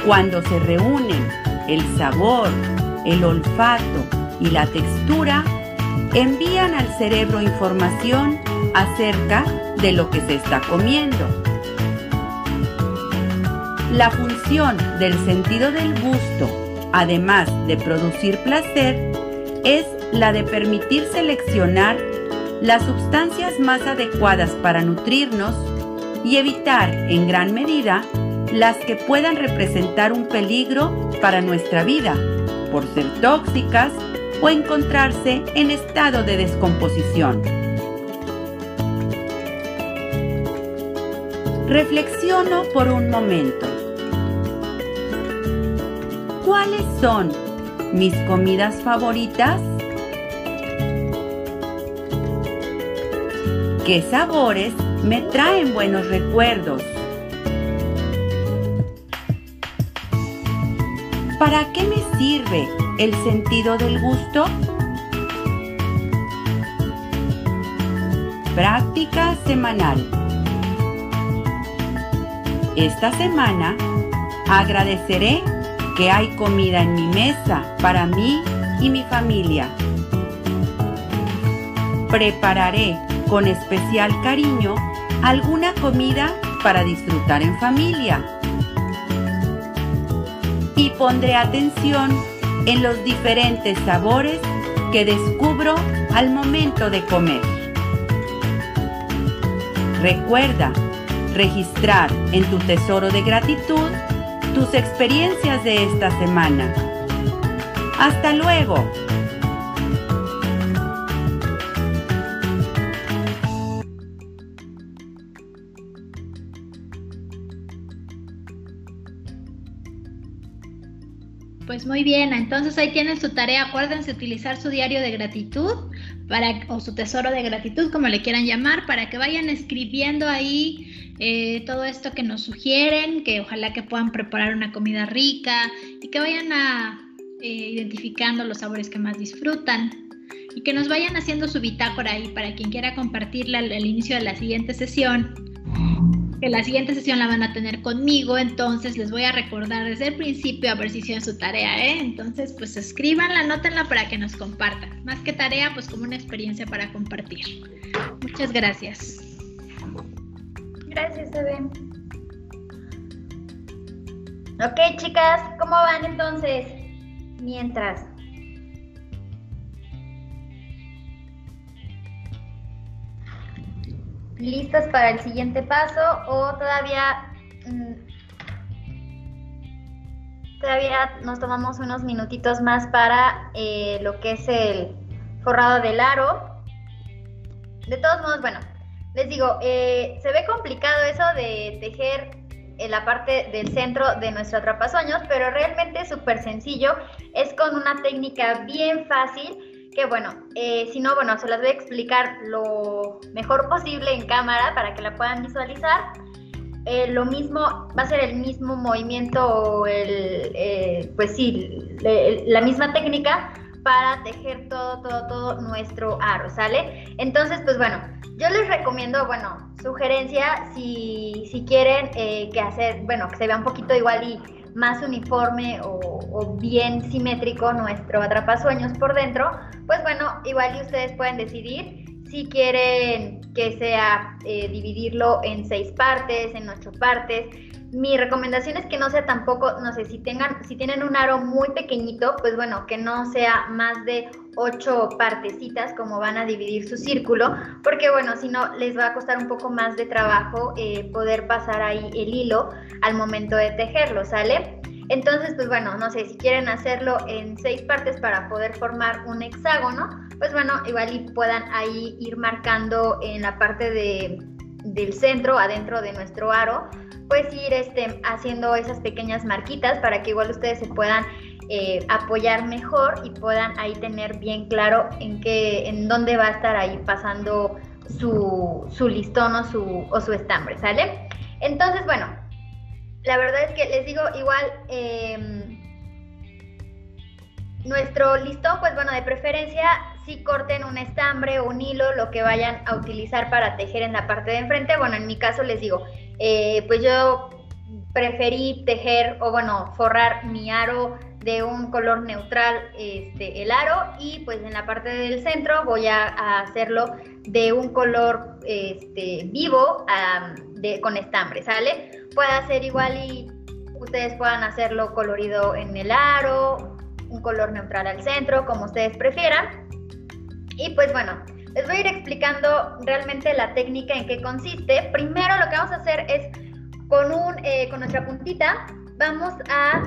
Cuando se reúnen el sabor, el olfato y la textura, envían al cerebro información acerca de lo que se está comiendo. La función del sentido del gusto, además de producir placer, es la de permitir seleccionar las sustancias más adecuadas para nutrirnos y evitar en gran medida las que puedan representar un peligro para nuestra vida por ser tóxicas o encontrarse en estado de descomposición. Reflexiono por un momento. ¿Cuáles son mis comidas favoritas? ¿Qué sabores me traen buenos recuerdos? ¿Para qué me sirve el sentido del gusto? Práctica semanal. Esta semana agradeceré que hay comida en mi mesa para mí y mi familia. Prepararé con especial cariño alguna comida para disfrutar en familia y pondré atención en los diferentes sabores que descubro al momento de comer. Recuerda registrar en tu tesoro de gratitud tus experiencias de esta semana. Hasta luego. Pues muy bien, entonces ahí tienen su tarea. Acuérdense utilizar su diario de gratitud para, o su tesoro de gratitud, como le quieran llamar, para que vayan escribiendo ahí eh, todo esto que nos sugieren, que ojalá que puedan preparar una comida rica y que vayan eh, identificando los sabores que más disfrutan y que nos vayan haciendo su bitácora ahí para quien quiera compartirla al inicio de la siguiente sesión que la siguiente sesión la van a tener conmigo, entonces les voy a recordar desde el principio a ver si hicieron su tarea, ¿eh? Entonces, pues escríbanla, anótenla para que nos compartan. Más que tarea, pues como una experiencia para compartir. Muchas gracias. Gracias, Eve. Ok, chicas, ¿cómo van entonces? Mientras. Listas para el siguiente paso o todavía mm, todavía nos tomamos unos minutitos más para eh, lo que es el forrado del aro. De todos modos, bueno, les digo, eh, se ve complicado eso de tejer en la parte del centro de nuestro atrapasueños, pero realmente es súper sencillo. Es con una técnica bien fácil que bueno, eh, si no, bueno, se las voy a explicar lo mejor posible en cámara para que la puedan visualizar. Eh, lo mismo, va a ser el mismo movimiento, el, eh, pues sí, la misma técnica para tejer todo, todo, todo nuestro aro, ¿sale? Entonces, pues bueno, yo les recomiendo, bueno, sugerencia, si, si quieren que hacer, bueno, que se vea un poquito igual y más uniforme o, bien simétrico nuestro atrapasueños por dentro, pues bueno, igual y ustedes pueden decidir si quieren que sea eh, dividirlo en seis partes, en ocho partes. Mi recomendación es que no sea tampoco, no sé, si tengan, si tienen un aro muy pequeñito, pues bueno, que no sea más de ocho partecitas como van a dividir su círculo, porque bueno, si no les va a costar un poco más de trabajo eh, poder pasar ahí el hilo al momento de tejerlo, ¿sale? Entonces, pues bueno, no sé, si quieren hacerlo en seis partes para poder formar un hexágono, pues bueno, igual y puedan ahí ir marcando en la parte de, del centro, adentro de nuestro aro, pues ir este, haciendo esas pequeñas marquitas para que igual ustedes se puedan eh, apoyar mejor y puedan ahí tener bien claro en qué, en dónde va a estar ahí pasando su, su listón o su, estambre, ¿sale? Entonces, bueno, la verdad es que les digo igual, em, nuestro listón, pues bueno, de preferencia si corten un estambre o un hilo, lo que vayan a utilizar para tejer en la parte de enfrente. Bueno, en mi caso les digo, eh, pues yo preferí tejer o bueno, forrar mi aro de un color neutral este, el aro y pues en la parte del centro voy a, hacerlo de un color este, vivo de, con estambre, ¿sale? Puede ser igual y ustedes puedan hacerlo colorido en el aro, un color neutral al centro, como ustedes prefieran. Y pues bueno, les voy a ir explicando realmente la técnica en qué consiste. Primero lo que vamos a hacer es con, un, eh, con nuestra puntita, vamos a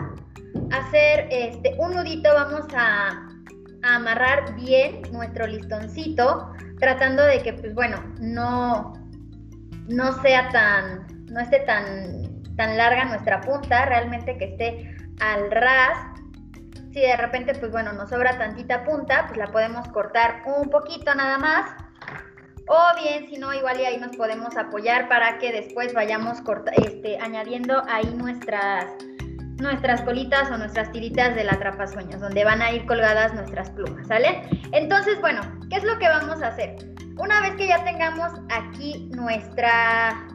hacer este, un nudito, vamos a, amarrar bien nuestro listoncito, tratando de que, pues bueno, no, no sea tan, no esté tan, tan larga nuestra punta, realmente que esté al ras si de repente, pues bueno, nos sobra tantita punta, pues la podemos cortar un poquito nada más. O bien, si no, igual y ahí nos podemos apoyar para que después vayamos este, añadiendo ahí nuestras, nuestras colitas o nuestras tiritas del atrapasueños, donde van a ir colgadas nuestras plumas, ¿sale? Entonces, bueno, ¿qué es lo que vamos a hacer? Una vez que ya tengamos aquí nuestra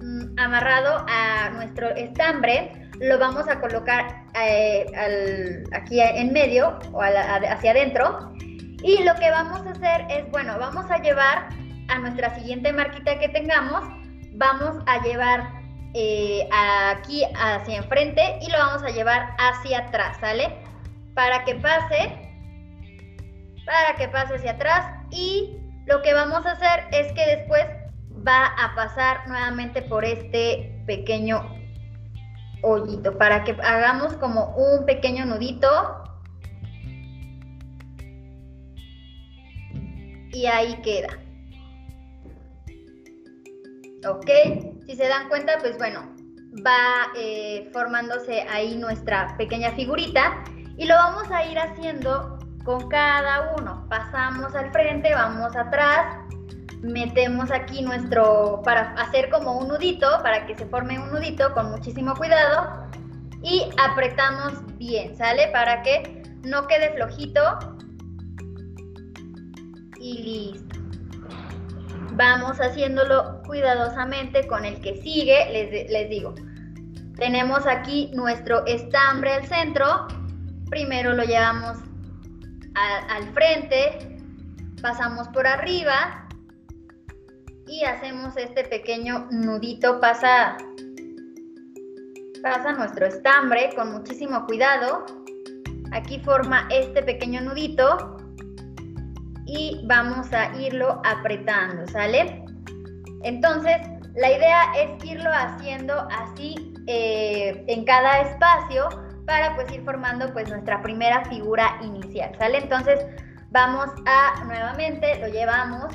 mm, amarrado a nuestro estambre, lo vamos a colocar eh, aquí en medio o hacia adentro. Y lo que vamos a hacer es, bueno, vamos a llevar a nuestra siguiente marquita que tengamos, vamos a llevar eh, aquí hacia enfrente y lo vamos a llevar hacia atrás, ¿sale? Para que pase, para que pase hacia atrás y lo que vamos a hacer es que después va a pasar nuevamente por este pequeño hoyito para que hagamos como un pequeño nudito. Y ahí queda. Ok, si se dan cuenta, pues bueno, va eh, formándose ahí nuestra pequeña figurita y lo vamos a ir haciendo con cada uno. Pasamos al frente, vamos atrás, metemos aquí nuestro, para hacer como un nudito, para que se forme un nudito con muchísimo cuidado y apretamos bien, ¿sale? Para que no quede flojito y listo. Vamos haciéndolo cuidadosamente con el que sigue, les, les digo. Tenemos aquí nuestro estambre al centro, primero lo llevamos al frente, pasamos por arriba y hacemos este pequeño nudito, pasa, pasa nuestro estambre con muchísimo cuidado. Aquí forma este pequeño nudito y vamos a irlo apretando, ¿sale? Entonces, la idea es irlo haciendo así eh, en cada espacio para pues ir formando pues nuestra primera figura inicial, ¿sale? Entonces, vamos a nuevamente, lo llevamos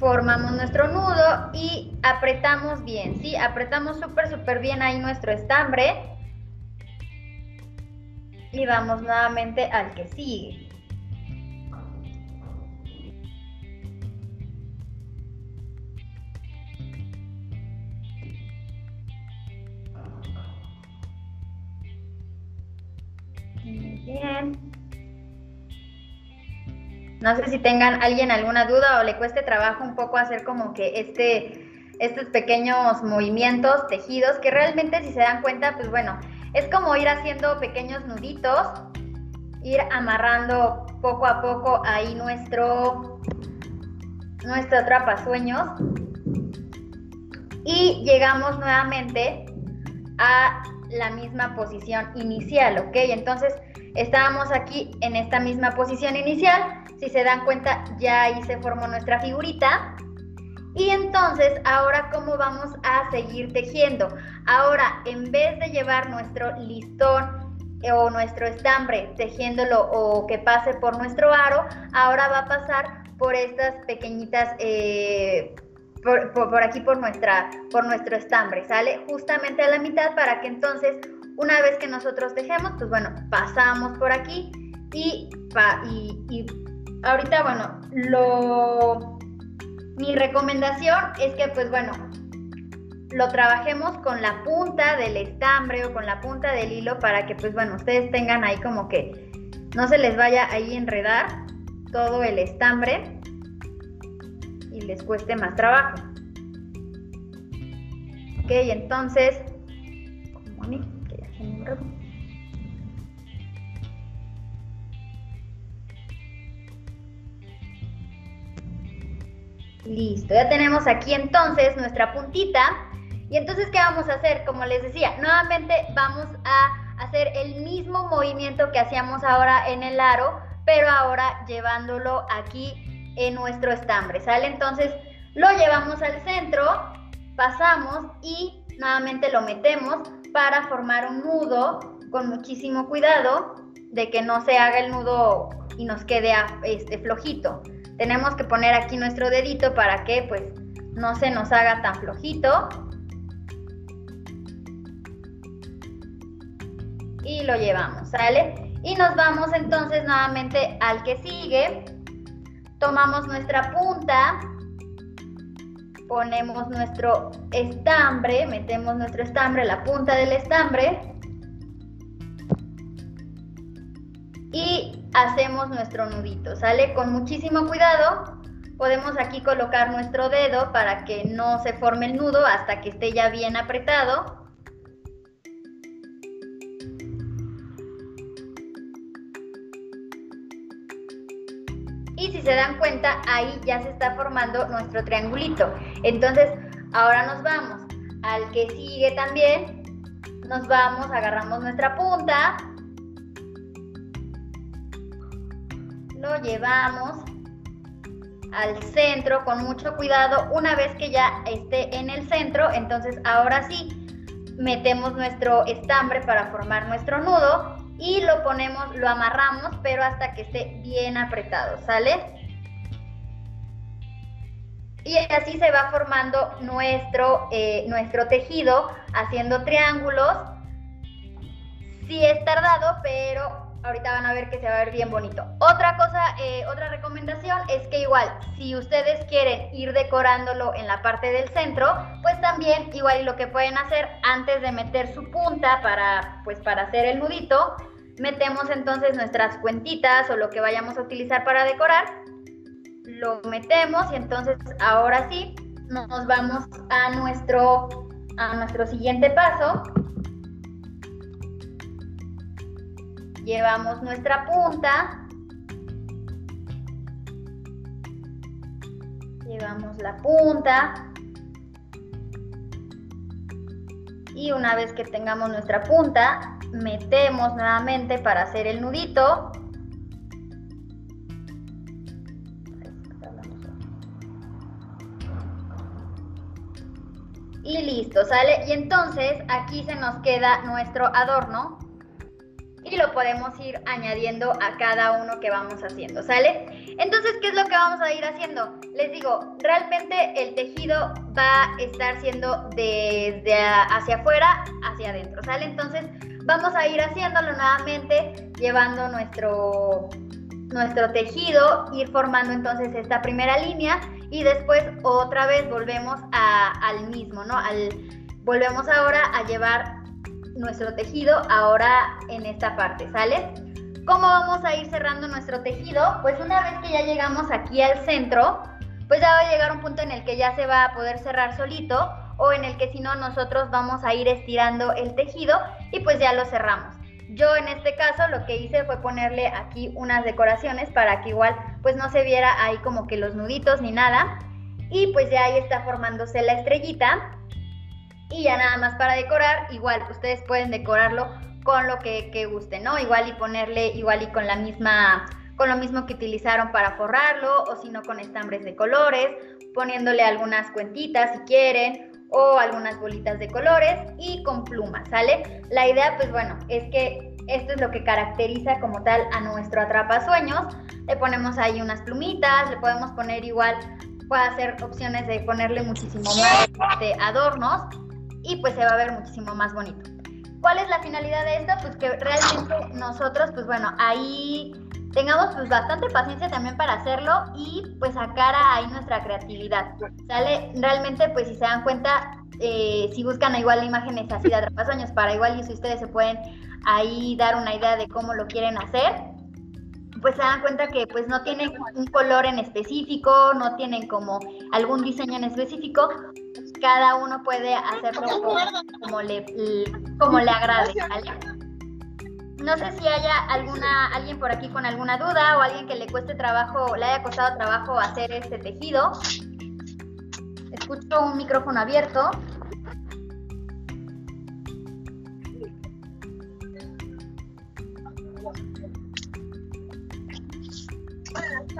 formamos nuestro nudo y apretamos bien, ¿sí? Apretamos súper, súper bien ahí nuestro estambre y vamos nuevamente al que sigue. bien. No sé si tengan alguien alguna duda o le cueste trabajo un poco hacer como que este, estos pequeños movimientos, tejidos, que realmente si se dan cuenta, pues bueno, es como ir haciendo pequeños nuditos, ir amarrando poco a poco ahí nuestro, nuestro sueños y llegamos nuevamente a la misma posición inicial, ¿ok? Entonces estábamos aquí en esta misma posición inicial, si se dan cuenta ya ahí se formó nuestra figurita y entonces, ahora, ¿cómo vamos a seguir tejiendo? Ahora, en vez de llevar nuestro listón eh, o nuestro estambre tejiéndolo o que pase por nuestro aro, ahora va a pasar por estas pequeñitas, eh, por, aquí por, nuestra, por nuestro estambre, ¿sale? Justamente a la mitad para que entonces, una vez que nosotros tejemos, pues bueno, pasamos por aquí y, y, ahorita, bueno, lo mi recomendación es que, pues bueno, lo trabajemos con la punta del estambre o con la punta del hilo para que, pues bueno, ustedes tengan ahí como que no se les vaya ahí enredar todo el estambre y les cueste más trabajo. Ok, entonces, como Listo, ya tenemos aquí entonces nuestra puntita. Y entonces, ¿qué vamos a hacer? Como les decía, nuevamente vamos a hacer el mismo movimiento que hacíamos ahora en el aro, pero ahora llevándolo aquí en nuestro estambre, ¿sale? Entonces, lo llevamos al centro, pasamos y nuevamente lo metemos para formar un nudo con muchísimo cuidado de que no se haga el nudo y nos quede este, flojito tenemos que poner aquí nuestro dedito para que pues no se nos haga tan flojito. Y lo llevamos, ¿sale? Y nos vamos entonces nuevamente al que sigue. Tomamos nuestra punta, ponemos nuestro estambre, metemos nuestro estambre, la punta del estambre. Y hacemos nuestro nudito, ¿sale? Con muchísimo cuidado. Podemos aquí colocar nuestro dedo para que no se forme el nudo hasta que esté ya bien apretado. Si se dan cuenta, ahí ya se está formando nuestro triangulito. Entonces, ahora nos vamos al que sigue también. Nos vamos, agarramos nuestra punta, lo llevamos al centro con mucho cuidado. Una vez que ya esté en el centro, entonces ahora sí metemos nuestro estambre para formar nuestro nudo y lo ponemos, lo amarramos, pero hasta que esté bien apretado, ¿sale? y así se va formando nuestro, eh, nuestro tejido haciendo triángulos. Sí es tardado, pero ahorita van a ver que se va a ver bien bonito. Otra cosa, eh, otra recomendación es que igual, si ustedes quieren ir decorándolo en la parte del centro, pues también igual lo que pueden hacer antes de meter su punta para, pues para hacer el nudito, metemos entonces nuestras cuentitas o lo que vayamos a utilizar para decorar, lo metemos y entonces ahora sí nos vamos a nuestro, a nuestro siguiente paso. Llevamos nuestra punta, llevamos la punta. Y una vez que tengamos nuestra punta, metemos nuevamente para hacer el nudito. Y listo, ¿sale? Y entonces aquí se nos queda nuestro adorno y lo podemos ir añadiendo a cada uno que vamos haciendo, ¿sale? Entonces, ¿qué es lo que vamos a ir haciendo? Les digo, realmente el tejido va a estar siendo desde hacia afuera hacia adentro, ¿sale? Entonces, vamos a ir haciéndolo nuevamente, llevando nuestro, nuestro tejido, ir formando entonces esta primera línea y después otra vez volvemos al mismo, ¿no? Al, volvemos ahora a llevar nuestro tejido ahora en esta parte, ¿sale? ¿Cómo vamos a ir cerrando nuestro tejido? Pues una vez que ya llegamos aquí al centro, pues ya va a llegar un punto en el que ya se va a poder cerrar solito o en el que si no nosotros vamos a ir estirando el tejido y pues ya lo cerramos. Yo en este caso lo que hice fue ponerle aquí unas decoraciones para que igual pues no se viera ahí como que los nuditos ni nada. Y pues ya ahí está formándose la estrellita. Y ya nada más para decorar, igual ustedes pueden decorarlo con lo que, que gusten, ¿no? Igual y ponerle, igual y con la misma, con lo mismo que utilizaron para forrarlo, o si no con estambres de colores, poniéndole algunas cuentitas si quieren, o algunas bolitas de colores y con plumas, ¿sale? La idea, pues bueno, es que esto es lo que caracteriza como tal a nuestro atrapasueños. Le ponemos ahí unas plumitas, le podemos poner igual, puede hacer opciones de ponerle muchísimo más de adornos y pues se va a ver muchísimo más bonito. ¿Cuál es la finalidad de esto? Pues que realmente nosotros, pues bueno, ahí tengamos pues bastante paciencia también para hacerlo y pues sacar ahí nuestra creatividad. ¿Sale? Realmente pues si se dan cuenta, eh, si buscan igual imágenes así de atrapasueños para igual y si ustedes se pueden ahí dar una idea de cómo lo quieren hacer, pues se dan cuenta que pues no tienen un color en específico, no tienen como algún diseño en específico, cada uno puede hacerlo como, le, como le agrade, No sé si haya alguna, alguien por aquí con alguna duda o alguien que le cueste trabajo, le haya costado trabajo hacer este tejido. Escucho un micrófono abierto.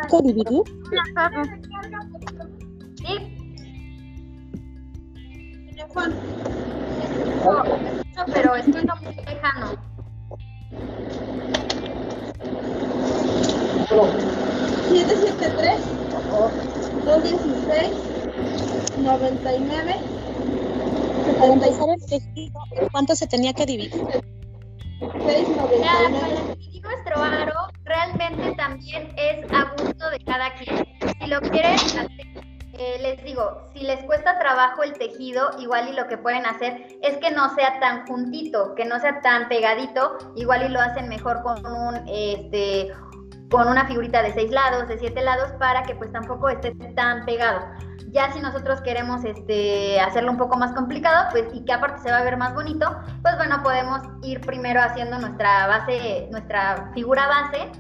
¿Qué Sí, pero estoy muy lejano. 773 216 99 ¿cuánto se tenía que dividir? 699. nuestro aro realmente también es a gusto de cada quien. Si lo quieren hacer eh, les digo, si les cuesta trabajo el tejido, igual y lo que pueden hacer es que no sea tan juntito, que no sea tan pegadito, igual y lo hacen mejor con un, este, con una figurita de seis lados, de siete lados, para que pues tampoco esté tan pegado. Ya si nosotros queremos este, hacerlo un poco más complicado, pues y que aparte se va a ver más bonito, pues bueno, podemos ir primero haciendo nuestra base, nuestra figura base,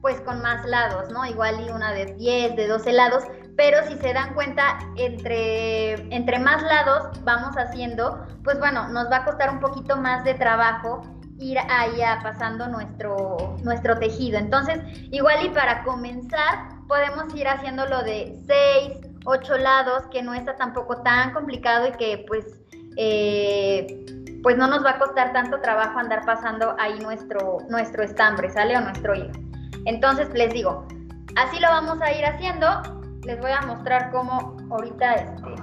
pues con más lados, ¿no? Igual y una de 10, de 12 lados, pero si se dan cuenta, entre, entre más lados vamos haciendo, pues bueno, nos va a costar un poquito más de trabajo ir ahí pasando nuestro, nuestro tejido. Entonces, igual y para comenzar, podemos ir haciéndolo de 6, 8 lados, que no está tampoco tan complicado y que pues, eh, pues no nos va a costar tanto trabajo andar pasando ahí nuestro, nuestro estambre, ¿sale? O nuestro hilo. Entonces, les digo, así lo vamos a ir haciendo les voy a mostrar cómo ahorita este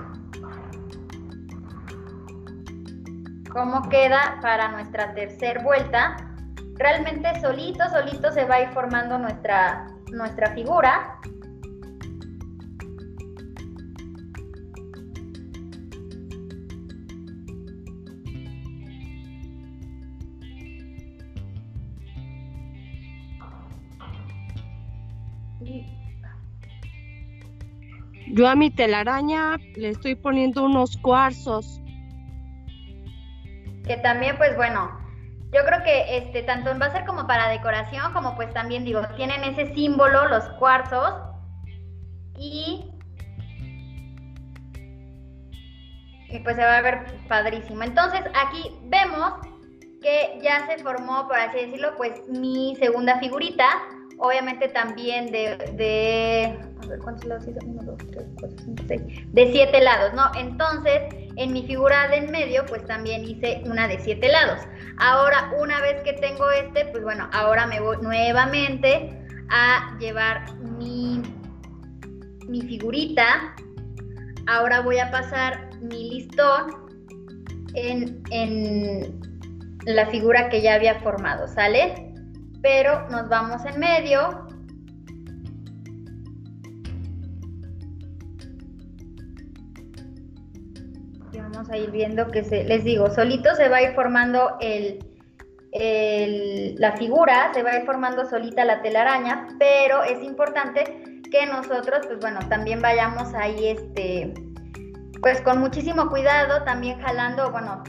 cómo queda para nuestra tercera vuelta. Realmente solito, solito se va a ir formando nuestra, nuestra figura. Yo a mi telaraña le estoy poniendo unos cuarzos. Que también, pues bueno, yo creo que este tanto va a ser como para decoración, como pues también digo, tienen ese símbolo, los cuarzos. Y, y pues se va a ver padrísimo. Entonces aquí vemos que ya se formó, por así decirlo, pues mi segunda figurita obviamente también de, de a ver, ¿cuántos lados hizo? 1, 2, 3, 4, 5, 6, de 7 lados, ¿no? Entonces, en mi figura de en medio, pues también hice una de 7 lados. Ahora, una vez que tengo este, pues bueno, ahora me voy nuevamente a llevar mi, mi figurita. Ahora voy a pasar mi listón en, en la figura que ya había formado, ¿sale? pero nos vamos en medio. Vamos a ir viendo que se, les digo, solito se va a ir formando el, la figura, se va a ir formando solita la telaraña, pero es importante que nosotros, pues bueno, también vayamos ahí, este, pues con muchísimo cuidado, también jalando, bueno,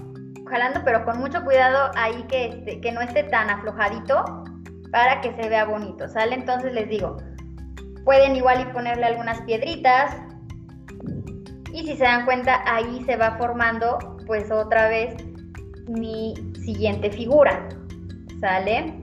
jalando, pero con mucho cuidado ahí que, este, que no esté tan aflojadito para que se vea bonito, ¿sale? Entonces les digo, pueden igual y ponerle algunas piedritas y si se dan cuenta ahí se va formando pues otra vez mi siguiente figura, ¿sale?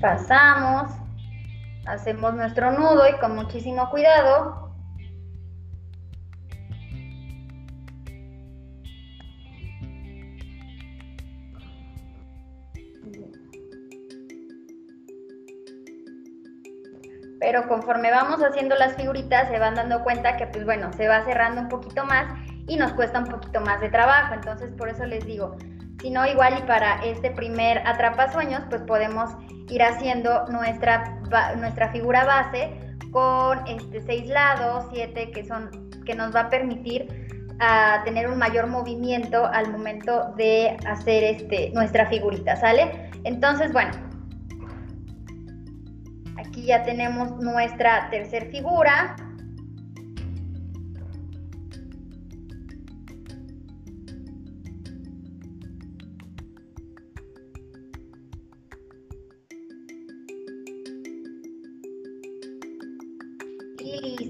pasamos, hacemos nuestro nudo y con muchísimo cuidado. Pero conforme vamos haciendo las figuritas se van dando cuenta que pues bueno, se va cerrando un poquito más y nos cuesta un poquito más de trabajo, entonces por eso les digo, si no igual y para este primer atrapasueños pues podemos ir haciendo nuestra, nuestra figura base con este, seis lados, siete que, son, que nos va a permitir ah, tener un mayor movimiento al momento de hacer este, nuestra figurita, ¿sale? Entonces, bueno, aquí ya tenemos nuestra tercera figura.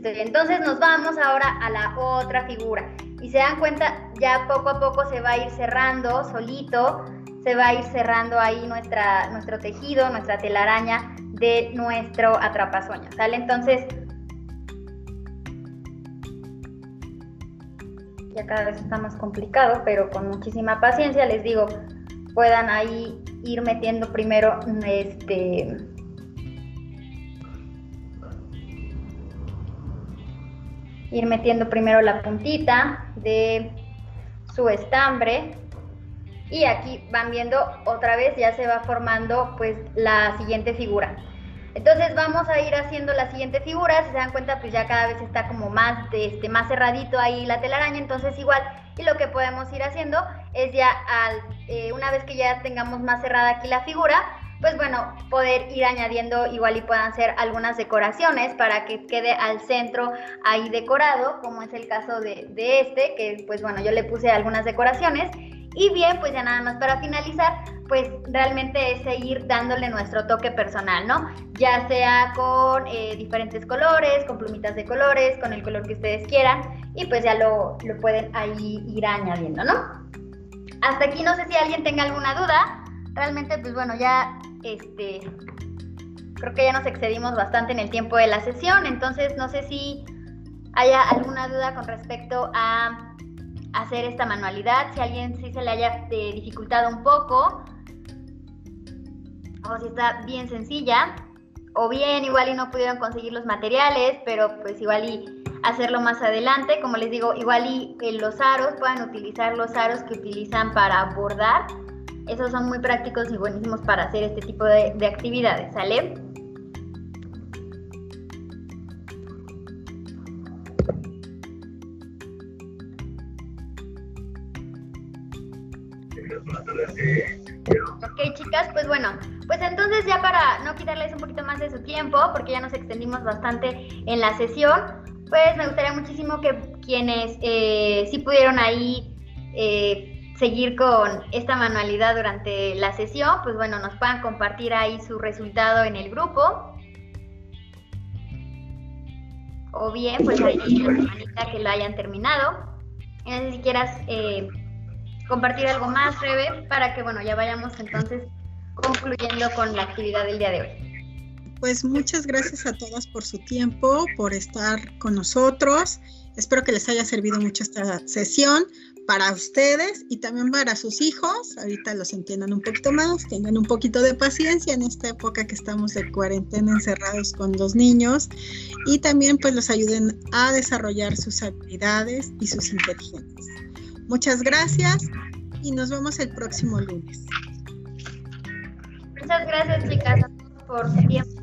Entonces nos vamos ahora a la otra figura. Y se dan cuenta, ya poco a poco se va a ir cerrando solito, se va a ir cerrando ahí nuestra, nuestro tejido, nuestra telaraña de nuestro atrapasueño, ¿sale? Entonces, ya cada vez está más complicado, pero con muchísima paciencia les digo, puedan ahí ir metiendo primero este ir metiendo primero la puntita de su estambre. Y aquí van viendo otra vez ya se va formando pues la siguiente figura. Entonces vamos a ir haciendo la siguiente figura, si se dan cuenta pues ya cada vez está como más, este, más cerradito ahí la telaraña, entonces igual y lo que podemos ir haciendo es ya al, eh, una vez que ya tengamos más cerrada aquí la figura, pues bueno, poder ir añadiendo igual y puedan ser algunas decoraciones para que quede al centro ahí decorado, como es el caso de, de este, que pues bueno, yo le puse algunas decoraciones. Y bien, pues ya nada más para finalizar, pues realmente es seguir dándole nuestro toque personal, ¿no? Ya sea con eh, diferentes colores, con plumitas de colores, con el color que ustedes quieran, y pues ya lo, lo pueden ahí ir añadiendo, ¿no? Hasta aquí no sé si alguien tenga alguna duda. Realmente, pues bueno, ya este, creo que ya nos excedimos bastante en el tiempo de la sesión, entonces no sé si haya alguna duda con respecto a hacer esta manualidad, si alguien sí se le haya eh, dificultado un poco, o si está bien sencilla, o bien igual y no pudieron conseguir los materiales, pero pues igual y hacerlo más adelante, como les digo, igual y eh, los aros, puedan utilizar los aros que utilizan para bordar, esos son muy prácticos y buenísimos para hacer este tipo de, de actividades, ¿sale? Ok, chicas, pues bueno, pues entonces ya para no quitarles un poquito más de su tiempo, porque ya nos extendimos bastante en la sesión, pues me gustaría muchísimo que quienes eh, sí pudieron ahí eh, seguir con esta manualidad durante la sesión, pues bueno, nos puedan compartir ahí su resultado en el grupo. O bien, pues ahí la semanita que lo hayan terminado. No sé si quieras eh, compartir algo más, Rebe, para que, bueno, ya vayamos entonces concluyendo con la actividad del día de hoy. Pues muchas gracias a todas por su tiempo, por estar con nosotros. Espero que les haya servido mucho esta sesión para ustedes y también para sus hijos. Ahorita los entiendan un poquito más, tengan un poquito de paciencia en esta época que estamos de cuarentena encerrados con los niños y también pues los ayuden a desarrollar sus habilidades y sus inteligencias. Muchas gracias y nos vemos el próximo lunes. Muchas gracias chicas por su tiempo.